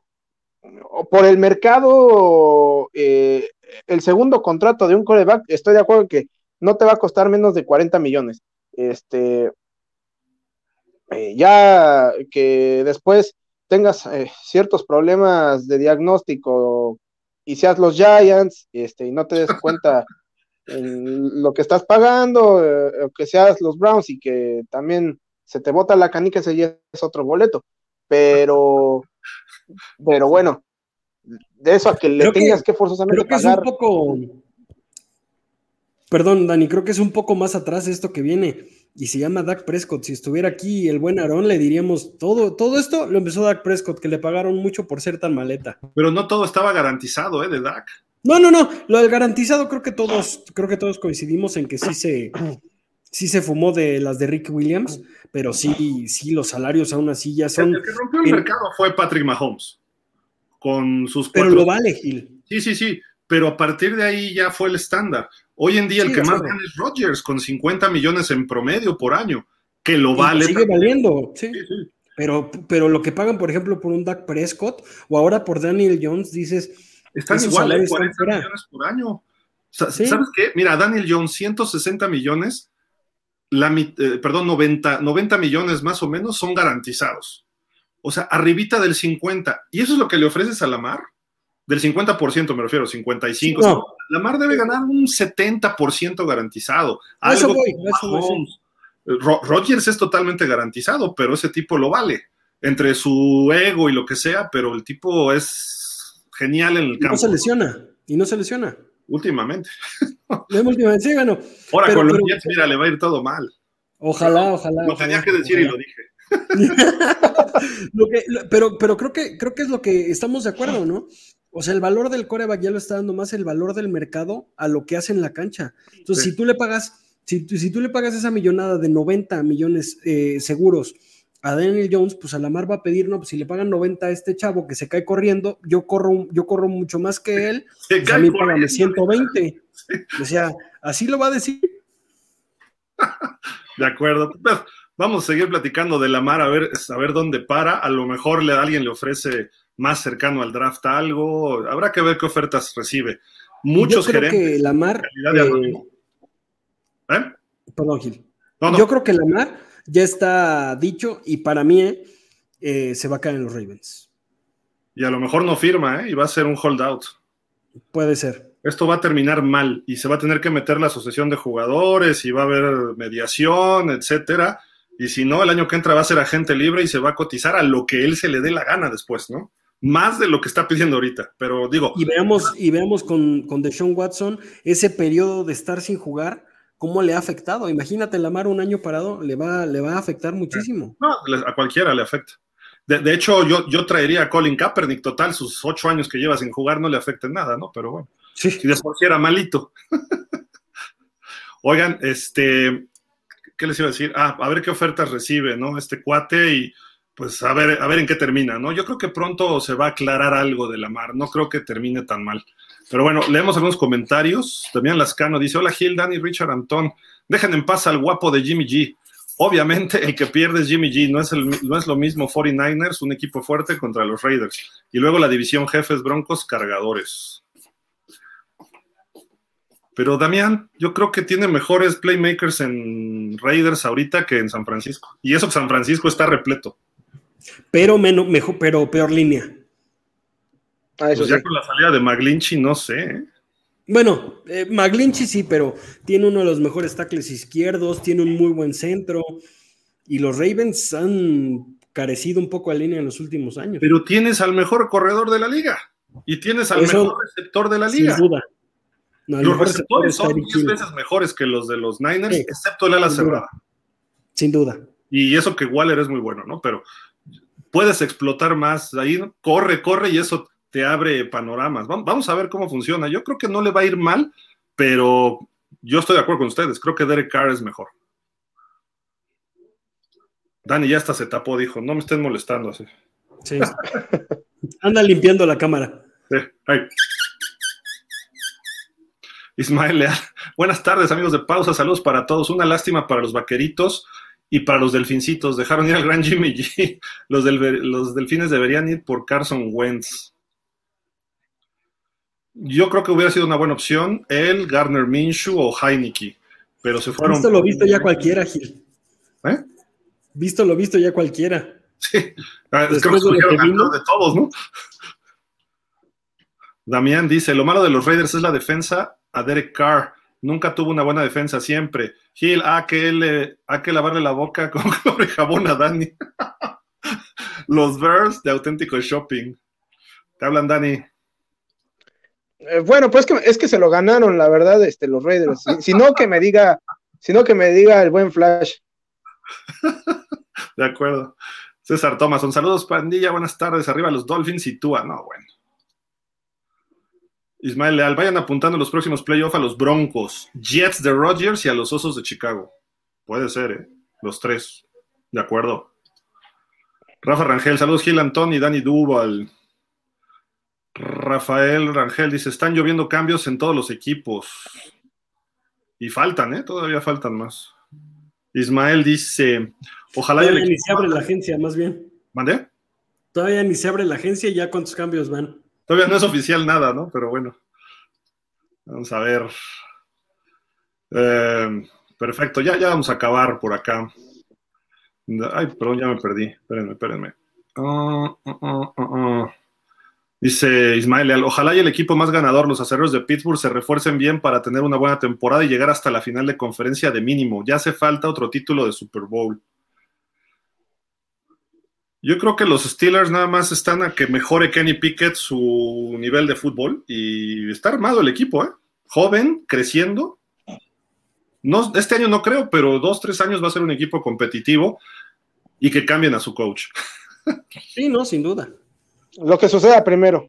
por el mercado, eh, el segundo contrato de un coreback, estoy de acuerdo en que no te va a costar menos de 40 millones. Este, eh, ya que después tengas eh, ciertos problemas de diagnóstico y seas los Giants, este, y no te des cuenta [LAUGHS] lo que estás pagando, eh, que seas los Browns y que también se te bota la canica, ese ya es otro boleto. Pero, pero bueno, de eso a que le tengas que, forzosamente creo que Es un poco, perdón, Dani, creo que es un poco más atrás esto que viene y se llama Dak Prescott. Si estuviera aquí el buen Aarón, le diríamos todo, todo esto lo empezó Dak Prescott, que le pagaron mucho por ser tan maleta. Pero no todo estaba garantizado, ¿eh? De Dak. No, no, no. Lo del garantizado creo que todos, creo que todos coincidimos en que sí se, sí se fumó de las de Rick Williams, pero sí, sí, los salarios aún así ya son. El que rompió el mercado fue Patrick Mahomes. Con sus Pero lo vale, Gil. Sí, sí, sí. Pero a partir de ahí ya fue el estándar. Hoy en día el que más gana es Rodgers, con 50 millones en promedio por año, que lo vale. Sigue valiendo, sí. sí. Pero, pero lo que pagan, por ejemplo, por un Dak Prescott o ahora por Daniel Jones, dices, están igual, 40 millones por año. ¿Sabes qué? Mira, Daniel Jones, 160 millones, la, eh, perdón, 90, 90 millones más o menos son garantizados. O sea, arribita del 50. ¿Y eso es lo que le ofreces a Lamar? Del 50% me refiero, 55. No. Lamar debe ganar un 70% garantizado. Algo Rogers es totalmente garantizado, pero ese tipo lo vale. Entre su ego y lo que sea, pero el tipo es genial en el campo. No se lesiona. y no se lesiona. Últimamente. [LAUGHS] últimamente, sí, bueno. Ahora con los Jets, mira, le va a ir todo mal. Ojalá, ojalá. Lo tenía que decir y lo dije. [LAUGHS] pero, pero creo que creo que es lo que estamos de acuerdo, ¿no? O sea, el valor del coreback ya lo está dando más el valor del mercado a lo que hace en la cancha. Entonces, si tú le pagas, si, si, tú le pagas esa millonada de 90 millones eh, seguros a Daniel Jones, pues a la mar va a pedir, no, pues si le pagan 90 a este chavo que se cae corriendo, yo corro, yo corro mucho más que él, [LAUGHS] pues a mí págame 120. O sea, así lo va a decir. [LAUGHS] De acuerdo. Vamos a seguir platicando de la mar a ver, a ver dónde para. A lo mejor le, alguien le ofrece más cercano al draft algo. Habrá que ver qué ofertas recibe. Muchos Yo creo gerentes. Que Lamar, eh, ¿Eh? Perdón, Gil. Yo creo que Lamar ya está dicho y para mí eh, se va a caer en los Ravens. Y a lo mejor no firma, ¿eh? Y va a ser un holdout. Puede ser. Esto va a terminar mal y se va a tener que meter la asociación de jugadores y va a haber mediación, etcétera y si no, el año que entra va a ser agente libre y se va a cotizar a lo que él se le dé la gana después, ¿no? Más de lo que está pidiendo ahorita, pero digo. Y veamos, y veamos con, con Deshaun Watson ese periodo de estar sin jugar, cómo le ha afectado. Imagínate, Lamar un año parado, le va, le va a afectar muchísimo. No, a cualquiera le afecta. De, hecho, yo, yo traería a Colin Kaepernick, total, sus ocho años que lleva sin jugar no le afecten nada, ¿no? Pero bueno, sí. si después era malito. [LAUGHS] Oigan, este, ¿qué les iba a decir? Ah, a ver qué ofertas recibe, ¿no? Este cuate y pues a ver, a ver en qué termina, ¿no? Yo creo que pronto se va a aclarar algo de la mar, no creo que termine tan mal. Pero bueno, leemos algunos comentarios. También Lascano dice: Hola Gil, Danny, Richard, Antón. Dejen en paz al guapo de Jimmy G. Obviamente, el que pierde es Jimmy G. No es, el, no es lo mismo 49ers, un equipo fuerte contra los Raiders. Y luego la división jefes, broncos, cargadores. Pero Damián, yo creo que tiene mejores playmakers en Raiders ahorita que en San Francisco. Y eso que San Francisco está repleto. Pero menos, mejor, pero peor línea. Ah, eso pues ya con la salida de McGlinchy, no sé. ¿eh? Bueno, eh, McGlinchy sí, pero tiene uno de los mejores tackles izquierdos, tiene un muy buen centro. Y los Ravens han carecido un poco a línea en los últimos años. Pero tienes al mejor corredor de la liga. Y tienes al mejor receptor de la liga. Sin duda los receptores son 10 veces mejores que los de los Niners, excepto el ala cerrada. Sin duda. Y eso que Waller es muy bueno, ¿no? Pero puedes explotar más ahí, corre, corre y eso te abre panoramas. Vamos a ver cómo funciona. Yo creo que no le va a ir mal, pero yo estoy de acuerdo con ustedes. Creo que Derek Carr es mejor. Dani ya hasta se tapó, dijo, no me estén molestando así. Sí. [LAUGHS] Anda limpiando la cámara. Sí. Ahí. Ismael Leal. [LAUGHS] Buenas tardes, amigos de pausa. Saludos para todos. Una lástima para los vaqueritos y para los delfincitos. Dejaron ir al gran Jimmy G. [LAUGHS] Los, los delfines deberían ir por Carson Wentz. Yo creo que hubiera sido una buena opción él, Garner Minshew o Heineke, pero se fueron. Visto lo visto ya cualquiera, Gil. ¿Eh? Visto lo visto ya cualquiera. Sí, ah, es que de todos, ¿no? Damián dice: Lo malo de los Raiders es la defensa a Derek Carr. Nunca tuvo una buena defensa, siempre. Gil, a que, él, a que lavarle la boca con [LAUGHS] cobre jabón a Dani. [LAUGHS] Los Bears de auténtico shopping. Te hablan, Dani. Eh, bueno, pues que, es que se lo ganaron, la verdad, este, los Raiders. Si, no que me diga, sino que me diga el buen Flash. [LAUGHS] De acuerdo. César Thomason, saludos, pandilla, buenas tardes. Arriba los Dolphins y Tua. No, bueno. Ismael Leal, vayan apuntando los próximos playoffs a los Broncos, Jets de Rodgers y a los Osos de Chicago. Puede ser, ¿eh? Los tres. De acuerdo. Rafa Rangel, saludos Gil Antón y Dani Duval. Rafael Rangel dice, están lloviendo cambios en todos los equipos. Y faltan, ¿eh? Todavía faltan más. Ismael dice, ojalá... Todavía ni se abre la agencia, más bien. ¿Mandé? Todavía ni se abre la agencia y ya cuántos cambios van. Todavía no es oficial nada, ¿no? Pero bueno. Vamos a ver. Eh, perfecto, ya, ya vamos a acabar por acá. Ay, perdón, ya me perdí. Espérenme, espérenme. Ah, ah, ah, Dice Ismael ojalá y el equipo más ganador, los acereros de Pittsburgh, se refuercen bien para tener una buena temporada y llegar hasta la final de conferencia de mínimo. Ya hace falta otro título de Super Bowl. Yo creo que los Steelers nada más están a que mejore Kenny Pickett su nivel de fútbol y está armado el equipo, ¿eh? Joven, creciendo. No, este año no creo, pero dos, tres años va a ser un equipo competitivo y que cambien a su coach. [LAUGHS] Sí, no, sin duda. Lo que suceda primero.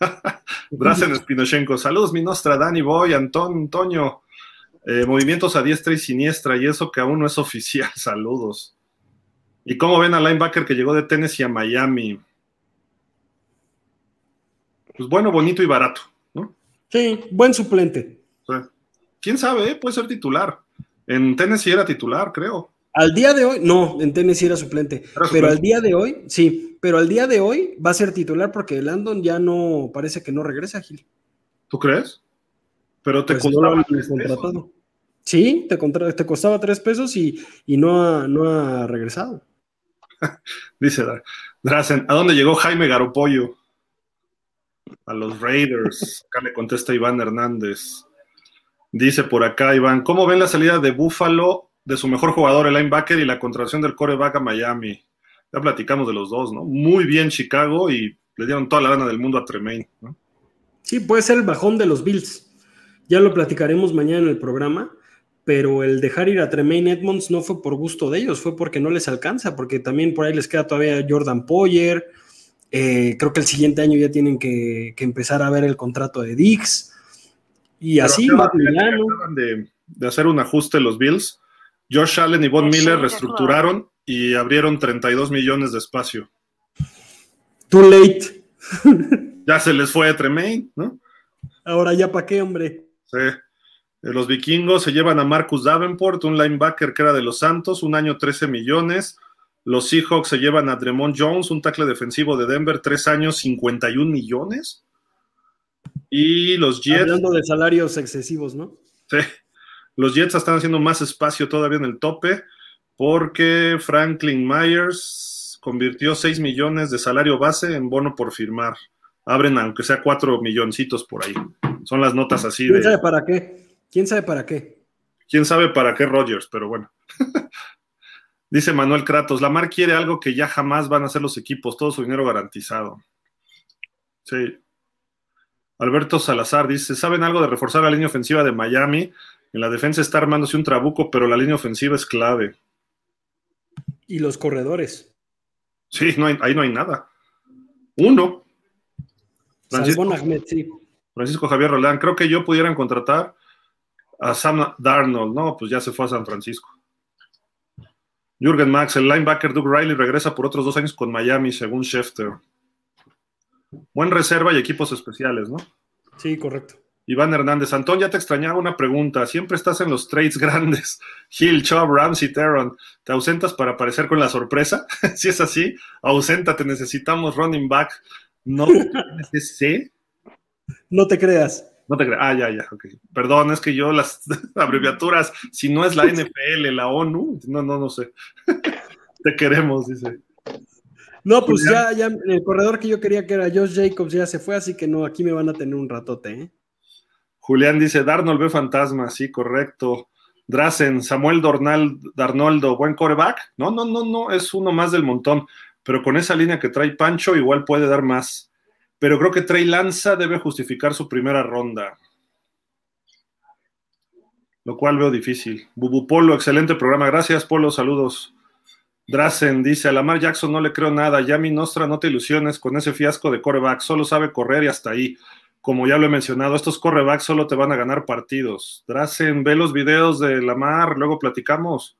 [LAUGHS] Drazen Spinochenko, saludos, mi nostra, Dani Boy, Antón, Antonio. Eh, movimientos a diestra y siniestra, y eso que aún no es oficial, [LAUGHS] saludos. ¿Y cómo ven al linebacker que llegó de Tennessee a Miami? Pues bueno, bonito y barato, ¿no? Sí, buen suplente. ¿Quién sabe? Eh? Puede ser titular. En Tennessee era titular, creo. Al día de hoy, no, en Tennessee era suplente. pero al día de hoy, sí, pero al día de hoy va a ser titular porque Landon ya no, parece que no regresa, Gil. ¿Tú crees? Pero te Pues tres pesos. Sí, te, te costaba tres pesos y, y no, ha, no ha regresado. [LAUGHS] Dice Dra- Drazen, ¿a dónde llegó Jaime Garopollo? A los Raiders. Acá le contesta Iván Hernández. Dice por acá Iván, ¿cómo ven la salida de Buffalo de su mejor jugador, el linebacker, y la contratación del coreback a Miami? Ya platicamos de los dos, ¿no? Muy bien Chicago y le dieron toda la gana del mundo a Tremaine. Sí, puede ser el bajón de los Bills. Ya lo platicaremos mañana en el programa, pero el dejar ir a Tremaine Edmonds no fue por gusto de ellos, fue porque no les alcanza, porque también por ahí les queda todavía Jordan Poyer. eh, creo que el siguiente año ya tienen que, que empezar a ver el contrato de Dix. Y Pero así, Matt Milano. de, de hacer un ajuste los Bills. Josh Allen y Von Miller reestructuraron y abrieron 32 millones de espacio. Too late. [LAUGHS] Ya se les fue a Tremaine, ¿no? Ahora ya para qué, hombre. Sí. Eh, Los vikingos se llevan a Marcus Davenport, un linebacker que era de los Santos, un año 13 millones. Los Seahawks se llevan a Dremont Jones, un tackle defensivo de Denver, tres años, 51 millones. Y los Jets, Hablando de salarios excesivos, ¿no? sí, los Jets están haciendo más espacio todavía en el tope porque Franklin Myers convirtió 6 millones de salario base en bono por firmar. Abren aunque sea 4 milloncitos por ahí. Son las notas así ¿Quién de... para qué? ¿Quién sabe para qué? quién sabe para qué Rodgers, pero bueno. [LAUGHS] Dice Manuel Kratos, Lamar quiere algo que ya jamás van a hacer los equipos, todo su dinero garantizado. Sí. Alberto Salazar dice, ¿saben algo de reforzar la línea ofensiva de Miami? En la defensa está armándose un trabuco, pero la línea ofensiva es clave. Y los corredores. Sí, no hay- ahí no hay nada. Uno. Francisco, Ahmed, sí. Francisco Javier Roldán, creo que yo pudieran contratar a Sam Darnold. No, pues ya se fue a San Francisco. Jürgen Max, el linebacker Doug Riley regresa por otros dos años con Miami, según Schefter. Buen reserva y equipos especiales, ¿no? Sí, correcto. Iván Hernández, Antón, ya te extrañaba una pregunta. Siempre estás en los trades [LAUGHS] grandes. Hill, Chubb, Ramsey, Teron. ¿Te ausentas para aparecer con la sorpresa? [LAUGHS] si es así, auséntate. Necesitamos running back. No sé. [LAUGHS] No te creas. No te creas. Ah, ya, ya. ok. Perdón, es que yo las [LAUGHS] abreviaturas, si no es la [LAUGHS] NFL, la ONU, no, no, no sé. [LAUGHS] te queremos, dice. No, pues ya, ya, el corredor que yo quería que era Josh Jacobs ya se fue, así que no, aquí me van a tener un ratote, ¿eh? Julián dice, Darnold ve fantasma, sí, correcto. Drazen, Samuel Dornal, Darnoldo, buen coreback. No, no, no, no, es uno más del montón. Pero con esa línea que trae Pancho, igual puede dar más. Pero creo que Trey Lanza debe justificar su primera ronda. Lo cual veo difícil. Bubu Polo, excelente programa. Gracias, Polo, saludos. Drazen dice, a Lamar Jackson no le creo nada. Yami Nostra, no te ilusiones con ese fiasco de coreback. Solo sabe correr y hasta ahí como ya lo he mencionado, estos correbacks solo te van a ganar partidos. Drazen, ve los videos de Lamar, luego platicamos.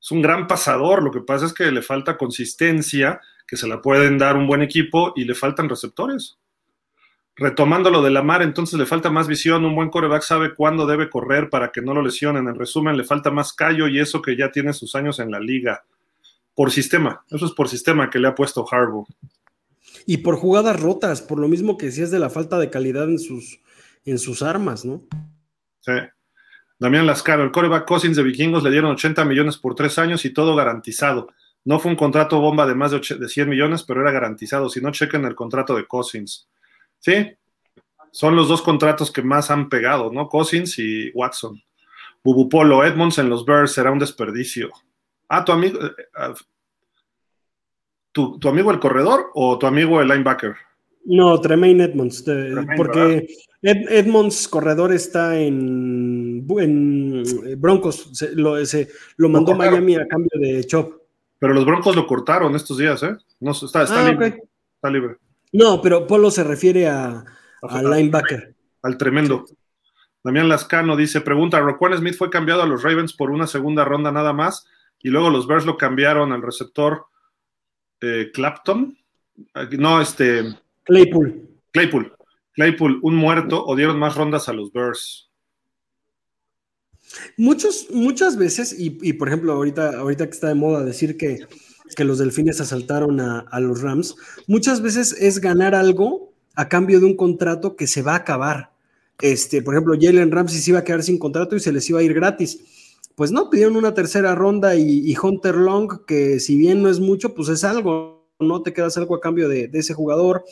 Es un gran pasador, lo que pasa es que le falta consistencia, que se la pueden dar un buen equipo y le faltan receptores. Retomando lo de Lamar, entonces le falta más visión, un buen coreback sabe cuándo debe correr para que no lo lesionen. En resumen, le falta más callo y eso que ya tiene sus años en la liga. Por sistema, eso es por sistema que le ha puesto Harbaugh. Y por jugadas rotas, por lo mismo que decías de la falta de calidad en sus, en sus armas, ¿no? Sí. Damián Lascaro, el coreback Cousins de Vikingos le dieron 80 millones por tres años y todo garantizado. No fue un contrato bomba de más de, 8 de 100 millones, pero era garantizado. Si no, chequen el contrato de Cousins. Sí, son los dos contratos que más han pegado, ¿no? Cousins y Watson. Bubupolo, Edmonds en los Bears será un desperdicio. Ah, tu amigo. eh, ah, ¿Tu, amigo el corredor o tu amigo el linebacker? No, Tremaine Edmonds, porque Edmonds corredor está en, en Broncos, lo, lo mandó Miami a cambio de Chop. Pero los Broncos lo cortaron estos días, ¿eh? No, está, está, ah, libre, está libre. No, pero Polo se refiere a, linebacker. Al tremendo. Damián Lascano dice, pregunta, Roquan Smith fue cambiado a los Ravens por una segunda ronda nada más y luego los Bears lo cambiaron al receptor eh, Clapton. No, este... Claypool. Claypool. Claypool, un muerto, o dieron más rondas a los Bears. Muchos, muchas veces, y, por ejemplo, ahorita, ahorita que está de moda decir que, que los delfines asaltaron a, a, los Rams, muchas veces es ganar algo a cambio de un contrato que se va a acabar. Este, por ejemplo, Jalen Ramsey se iba a quedar sin contrato y se les iba a ir gratis. Pues no, pidieron una tercera ronda y, Hunter Long, que si bien no es mucho, pues es algo, no te quedas algo a cambio de, ese jugador.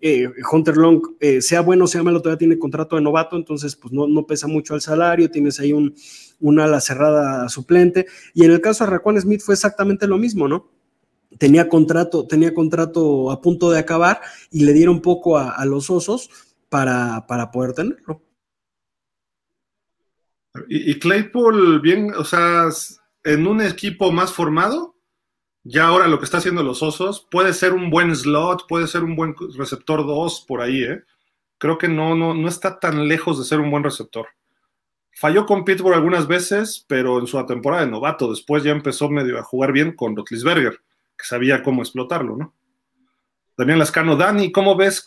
Eh, Hunter Long, eh, sea bueno o sea malo, todavía tiene contrato de novato, entonces pues no, no pesa mucho el salario, tienes ahí un, ala cerrada suplente. Y en el caso de Raquan Smith fue exactamente lo mismo, ¿no? Tenía contrato, tenía contrato a punto de acabar y le dieron poco a los osos para, poder tenerlo. Y, Claypool, bien, o sea, en un equipo más formado, ya ahora lo que está haciendo los Osos, puede ser un buen slot, puede ser un buen receptor 2 por ahí, ¿eh? Creo que no, no, no está tan lejos de ser un buen receptor. Falló con Pittsburgh algunas veces, pero en su temporada de novato, después ya empezó medio a jugar bien con Rotlisberger, que sabía cómo explotarlo, ¿no? Damián Lascano, Dani, ¿cómo ves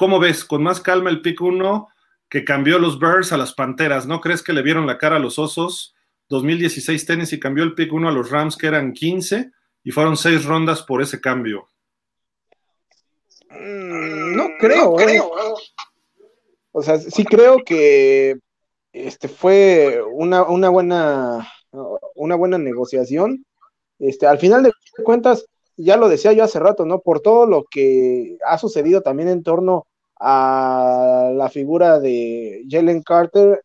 ¿Cómo ves? Con más calma el pick 1 que cambió los Bears a las Panteras. ¿No crees que le vieron la cara a los Osos? 2016 tenis y cambió el pick 1 a los Rams, que eran 15, y fueron 6 rondas por ese cambio. Mm, no creo, no creo. ¿eh? O sea, sí creo que este fue una, una buena una buena negociación. Este, al final de cuentas, ya lo decía yo hace rato, ¿no? Por todo lo que ha sucedido también en torno a la figura de Jalen Carter,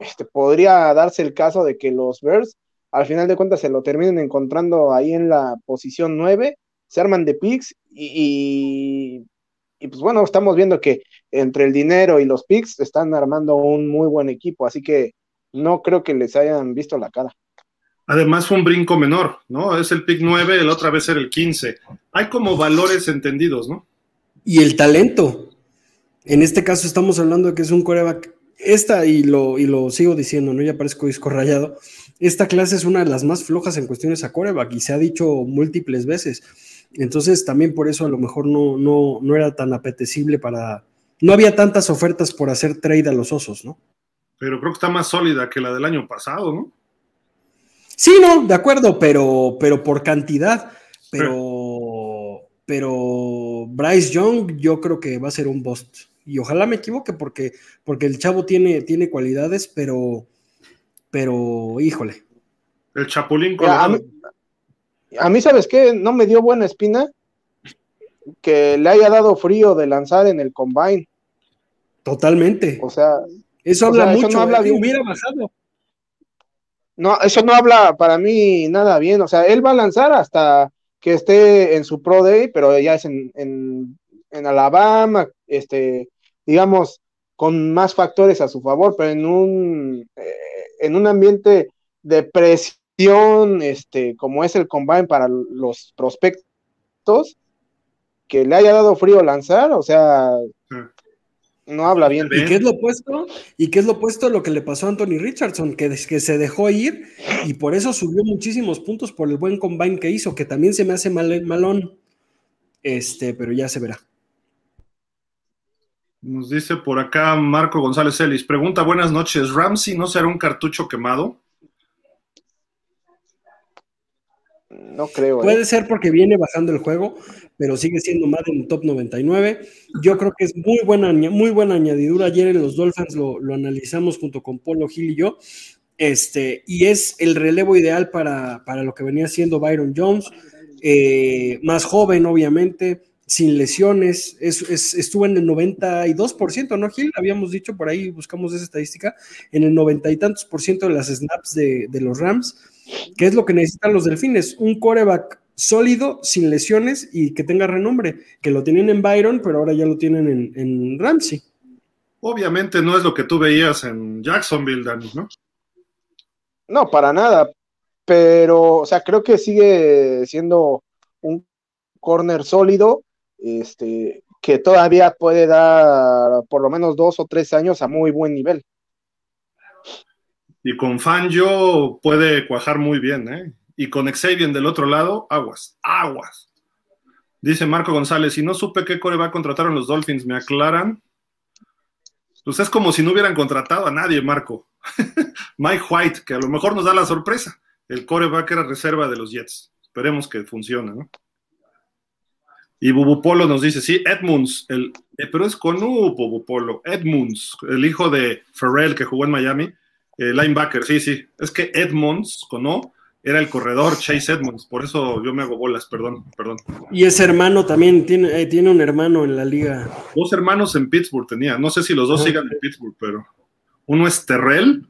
este, podría darse el caso de que los Bears al final de cuentas se lo terminen encontrando ahí en la posición 9, se arman de picks y, y, pues bueno, estamos viendo que entre el dinero y los picks están armando un muy buen equipo, así que no creo que les hayan visto la cara. Además fue un brinco menor, ¿no? Es el pick 9, el otra vez era el 15. Hay como valores entendidos, ¿no? Y el talento. En este caso estamos hablando de que es un coreback. Esta, y lo, y lo sigo diciendo, ¿no? Ya parezco disco rayado. Esta clase es una de las más flojas en cuestiones a coreback y se ha dicho múltiples veces. Entonces, también por eso a lo mejor no, no, no era tan apetecible para. No había tantas ofertas por hacer trade a los osos, ¿no? Pero creo que está más sólida que la del año pasado, ¿no? Sí, no, de acuerdo, pero, pero por cantidad. Pero, pero Bryce Young, yo creo que va a ser un bust y ojalá me equivoque porque, porque el chavo tiene, tiene cualidades, pero, pero híjole. El Chapulín A mí, a mí, ¿sabes qué? No me dio buena espina que le haya dado frío de lanzar en el combine. Totalmente. O sea, eso habla mucho. no habla bien. Hubiera bajado. No, eso no habla para mí nada bien. O sea, él va a lanzar hasta que esté en su Pro Day, pero ya es en, en, en Alabama, este, digamos, con más factores a su favor, pero en un, eh, en un ambiente de presión, este, como es el combine para los prospectos, que le haya dado frío lanzar, o sea, no habla bien. ¿Y qué es lo opuesto? ¿Y qué es lo opuesto a lo que le pasó a Anthony Richardson? Que, que se dejó ir y por eso subió muchísimos puntos por el buen combine que hizo, que también se me hace mal, malón. Este, pero ya se verá. Nos dice por acá Marco González Ellis. Pregunta, buenas noches. ¿Ramsey no será un cartucho quemado? No creo. ¿eh? Puede ser porque viene bajando el juego, pero sigue siendo más en top 99. Yo creo que es muy buena, muy buena añadidura. Ayer en los Dolphins lo, analizamos junto con Polo Gil y yo. Este, y es el relevo ideal para, lo que venía siendo Byron Jones. Eh, más joven, obviamente sin lesiones, estuvo en el 92%, ¿no, Gil? Habíamos dicho por ahí, buscamos esa estadística, en el noventa y tantos por ciento de las snaps de, los Rams. ¿Qué es lo que necesitan los delfines? Un coreback sólido, sin lesiones y que tenga renombre, que lo tienen en Byron, pero ahora ya lo tienen en, en Ramsey. Obviamente no es lo que tú veías en Jacksonville, Dani, ¿no? No, para nada. Pero, o sea, creo que sigue siendo un corner sólido, este, que todavía puede dar por lo menos dos o tres años a muy buen nivel. Y con Fangio puede cuajar muy bien, ¿eh? Y con Xavier del otro lado, aguas, aguas. Dice Marco González, si no supe qué core va a contratar a los Dolphins, ¿me aclaran? Pues es como si no hubieran contratado a nadie, Marco. [LAUGHS] Mike White, que a lo mejor nos da la sorpresa. El coreback era reserva de los Jets. Esperemos que funcione, ¿no? Y Bubupolo nos dice, sí, Edmunds, el, eh, pero es con U, Bubupolo, Edmunds, el hijo de Ferrell que jugó en Miami, eh, linebacker, sí, sí, es que Edmunds, con O, era el corredor Chase Edmonds, por eso yo me hago bolas, perdón, perdón. Y ese hermano también, tiene, eh, tiene un hermano en la liga. Dos hermanos en Pittsburgh tenía, no sé si los dos sigan en Pittsburgh, pero uno es Terrell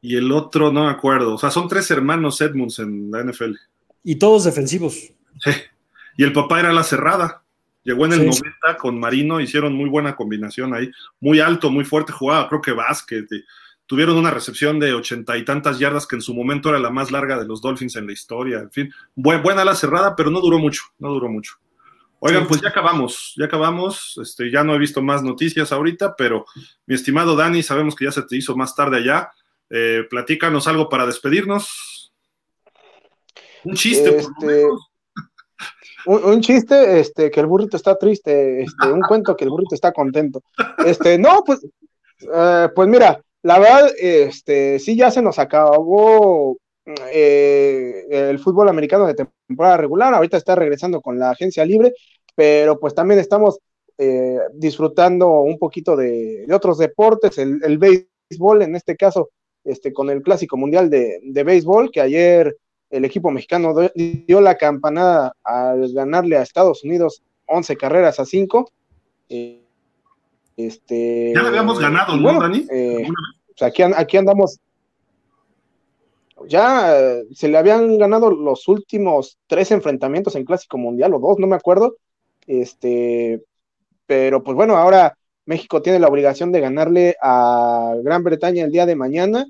y el otro no me acuerdo, o sea, son tres hermanos Edmonds en la NFL. Y todos defensivos. Sí, y el papá era la cerrada, llegó en el sí. 90 con Marino, hicieron muy buena combinación ahí, muy alto, muy fuerte, jugaba creo que básquet, tuvieron una recepción de ochenta y tantas yardas que en su momento era la más larga de los Dolphins en la historia. En fin, buen, buena la cerrada, pero no duró mucho, no duró mucho. Oigan, pues ya acabamos, ya acabamos. Este, ya no he visto más noticias ahorita, pero mi estimado Dani, sabemos que ya se te hizo más tarde allá. Eh, platícanos algo para despedirnos. Un chiste, este, por lo menos. Un, chiste, este, que el burrito está triste, este, un cuento que el burrito está contento. Este, no, pues, uh, pues mira, la verdad, este, sí ya se nos acabó eh, el fútbol americano de temporada regular, ahorita está regresando con la agencia libre, pero pues también estamos eh, disfrutando un poquito de, de otros deportes, el, el, béisbol en este caso, este, con el Clásico Mundial de, de Béisbol, que ayer el equipo mexicano dio la campanada al ganarle a Estados Unidos 11 carreras a 5. Eh, este, ya le habíamos ganado, ¿no, bueno, Dani? Eh, pues aquí, aquí, andamos. Ya eh, se le habían ganado los últimos tres enfrentamientos en Clásico Mundial, o dos, no me acuerdo. Este, pero pues bueno, ahora México tiene la obligación de ganarle a Gran Bretaña el día de mañana,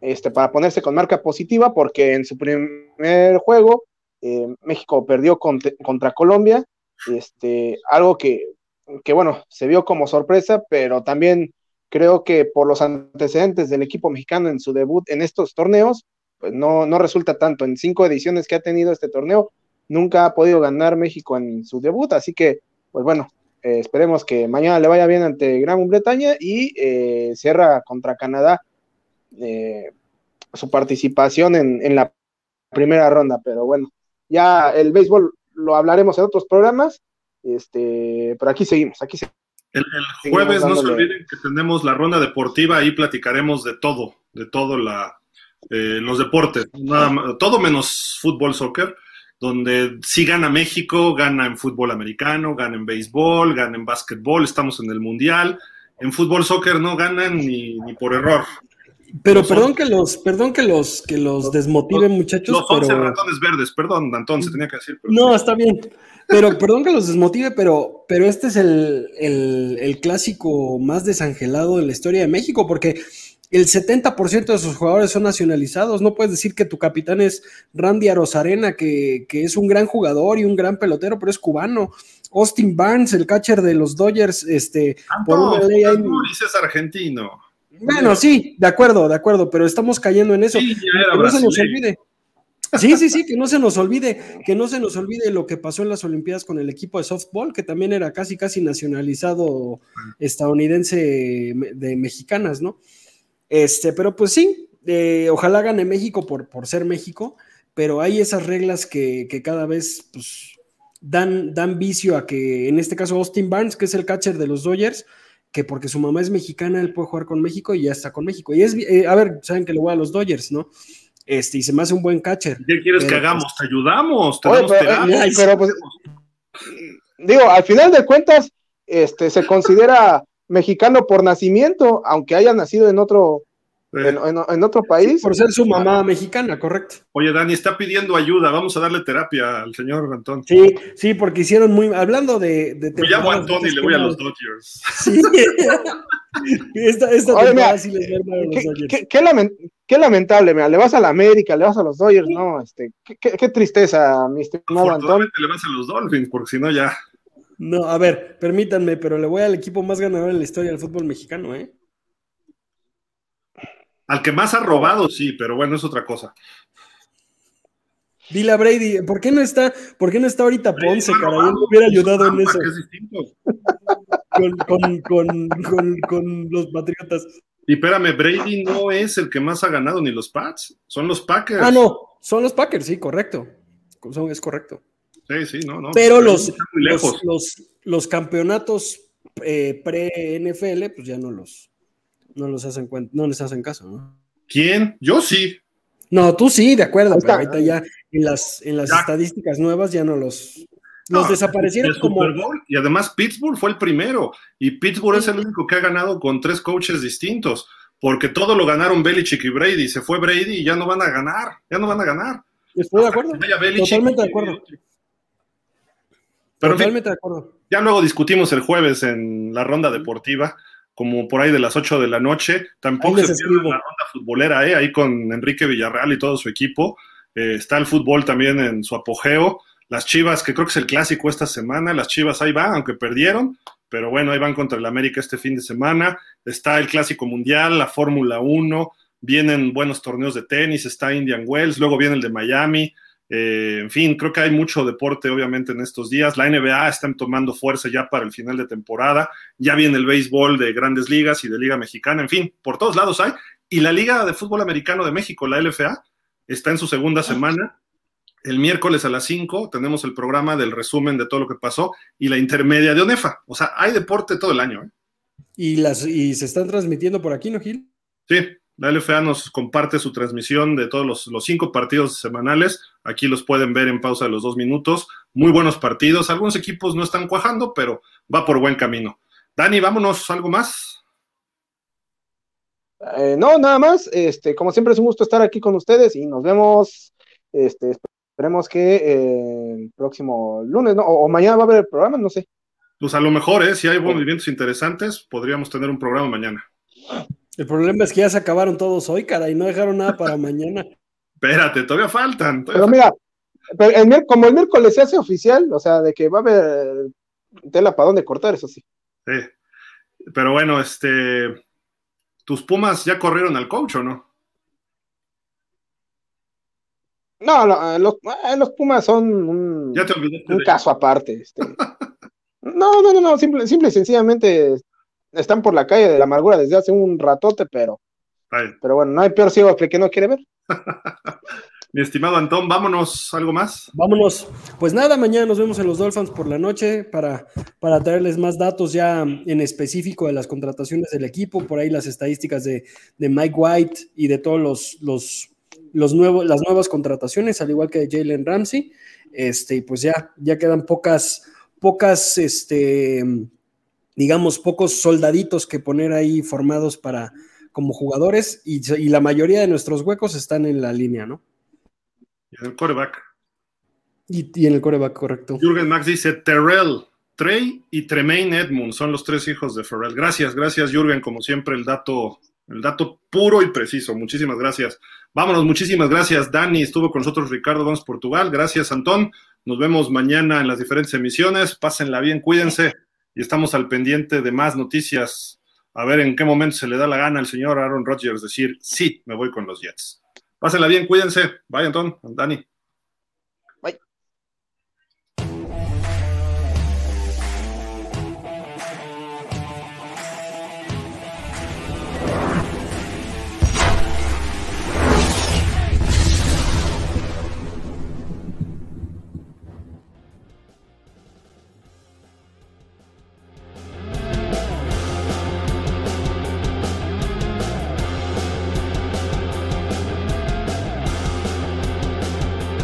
este, para ponerse con marca positiva, porque en su primer juego eh, México perdió contra, Colombia, este, algo que que bueno, se vio como sorpresa, pero también creo que por los antecedentes del equipo mexicano en su debut en estos torneos, pues no, no resulta tanto. En cinco ediciones que ha tenido este torneo, nunca ha podido ganar México en su debut, así que, pues bueno, eh, esperemos que mañana le vaya bien ante Gran Bretaña y eh, cierra contra Canadá eh, su participación en, en la primera ronda, pero bueno, ya el béisbol lo hablaremos en otros programas este, pero aquí seguimos, aquí seguimos. El, el jueves no se olviden que tenemos la ronda deportiva, ahí platicaremos de todo, de todo la, eh, los deportes, nada, todo menos fútbol, soccer, donde sí gana México, gana en fútbol americano, gana en béisbol, gana en básquetbol, estamos en el mundial, en fútbol, soccer no ganan ni, ni por error. Pero los perdón que los, perdón que los, que los desmotiven, muchachos. Los 11 pero... ratones verdes, perdón, Antón, se tenía que decir. Pero... No, está bien. Pero perdón que los desmotive, pero, pero este es el, el, el, clásico más desangelado de la historia de México, porque el 70% de sus jugadores son nacionalizados. No puedes decir que tu capitán es Randy Arozarena, que, que es un gran jugador y un gran pelotero, pero es cubano. Austin Barnes, el catcher de los Dodgers, este, por una ley. Hay... es argentino. Bueno, sí, de acuerdo, de acuerdo, pero estamos cayendo en eso. Sí, que no se nos olvide. Sí, sí, sí, que no se nos olvide, que no se nos olvide lo que pasó en las Olimpiadas con el equipo de softball, que también era casi, casi nacionalizado estadounidense de mexicanas, ¿no? Este, pero pues sí, eh, ojalá gane México por, por ser México, pero hay esas reglas que, que cada vez pues, dan, dan vicio a que, en este caso, Austin Barnes, que es el catcher de los Dodgers, que porque su mamá es mexicana, él puede jugar con México y ya está con México. Y es, eh, a ver, saben que le voy a los Dodgers, ¿no? Este, y se me hace un buen catcher. ¿Qué quieres pero, que hagamos? Te ayudamos, te Oye, pero, eh, pero pues, digo, al final de cuentas, este, se considera mexicano por nacimiento, aunque haya nacido en otro, en, otro país. por ser su mamá mexicana, correcto. Oye, Dani, está pidiendo ayuda. Vamos a darle terapia al señor Antón. Sí, sí, porque hicieron muy. Hablando de. de Me llamo Antón y le voy a los Dodgers. Sí. [LAUGHS] [LAUGHS] esta esta Oye, mira, qué, qué, lamentable, mira, le vas a la América, le vas a los Dodgers, no, este, qué, tristeza, mi estimado Antón. le vas a los Dolphins, porque si no ya. No, a ver, permítanme, pero le voy al equipo más ganador en la historia del fútbol mexicano, ¿eh? Al que más ha robado, sí, pero bueno, es otra cosa. Dile a Brady, ¿por qué no está, por qué no está ahorita Ponce, cara? Yo me hubiera ayudado en eso. con, los Patriotas. Y espérame, Brady no es el que más ha ganado ni los Pats, son los Packers. Ah, no, son los Packers, sí, correcto. es correcto. Sí, sí, no, no. Pero los, los, los, campeonatos eh, pre-NFL, pues ya no los, no los hacen no les hacen caso, ¿no? ¿Quién? Yo sí. No, tú sí, de acuerdo, pero ahorita ya en las, en las estadísticas nuevas ya no los, los desaparecieron como. y además Pittsburgh fue el primero. Y Pittsburgh es el único que ha ganado con tres coaches distintos. Porque todo lo ganaron Belichick y Brady. Se fue Brady y ya no van a ganar. Ya no van a ganar. Estoy de acuerdo. Totalmente de acuerdo. Pero Totalmente de acuerdo. Ya luego discutimos el jueves en la ronda deportiva como por ahí de las 8 de la noche. Tampoco se pierde la ronda futbolera, ¿eh? ahí con Enrique Villarreal y todo su equipo. Eh, está el fútbol también en su apogeo. Las Chivas, que creo que es el clásico esta semana, las Chivas ahí van, aunque perdieron, pero bueno, ahí van contra el América este fin de semana. Está el Clásico Mundial, la Fórmula 1, vienen buenos torneos de tenis, está Indian Wells, luego viene el de Miami. Eh, en fin, creo que hay mucho deporte obviamente en estos días. La NBA está tomando fuerza ya para el final de temporada. Ya viene el béisbol de grandes ligas y de Liga Mexicana. En fin, por todos lados hay. Y la Liga de Fútbol Americano de México, la LFA, está en su segunda semana. El miércoles a las 5 tenemos el programa del resumen de todo lo que pasó y la intermedia de ONEFA. O sea, hay deporte todo el año. ¿eh? ¿Y, las, ¿Y se están transmitiendo por aquí, no, Gil? Sí, la LFA nos comparte su transmisión de todos los, cinco partidos semanales. Aquí los pueden ver en pausa de los dos minutos. Muy buenos partidos. Algunos equipos no están cuajando, pero va por buen camino. Dani, vámonos, ¿algo más? Eh, no, nada más. Este, como siempre es un gusto estar aquí con ustedes y nos vemos. Este, esperemos que eh, el próximo lunes, ¿no? O, mañana va a haber el programa, no sé. Pues a lo mejor, ¿eh? si hay movimientos interesantes, podríamos tener un programa mañana. El problema es que ya se acabaron todos hoy, cara, y no dejaron nada para [LAUGHS] mañana. Espérate, todavía faltan. pero mira, como el miércoles se hace oficial, o sea, de que va a haber tela para dónde cortar, eso sí. Sí. Pero bueno, este. ¿Tus Pumas ya corrieron al coach o no? No, no los, eh, los, Pumas son un, un caso aparte. Este. [LAUGHS] no, no, no, no, simple, simple y sencillamente están por la calle de la amargura desde hace un ratote, pero, pero bueno, no hay peor ciego que el que no quiere ver. [LAUGHS] Mi estimado Antón, vámonos, ¿algo más? Vámonos. Pues nada, mañana nos vemos en los Dolphins por la noche para, para traerles más datos ya en específico de las contrataciones del equipo, por ahí las estadísticas de, Mike White y de todos los, los, los nuevos, las nuevas contrataciones, al igual que de Jalen Ramsey. Este, pues ya, ya quedan pocas, pocas, este, digamos, pocos soldaditos que poner ahí formados para como jugadores y, la mayoría de nuestros huecos están en la línea, ¿no? Y en el coreback. Y, en el coreback, correcto. Jürgen Max dice Terrell, Trey y Tremaine Edmund son los tres hijos de Ferrell. Gracias, gracias Jürgen, como siempre el dato, el dato puro y preciso. Muchísimas gracias. Vámonos, muchísimas gracias. Dani estuvo con nosotros, Ricardo Vamos Portugal. Gracias, Antón. Nos vemos mañana en las diferentes emisiones. Pásenla bien, cuídense y estamos al pendiente de más noticias. A ver en qué momento se le da la gana al señor Aaron Rodgers decir, sí, me voy con los Jets. Pásenla bien, cuídense. Bye, Antón, Dani.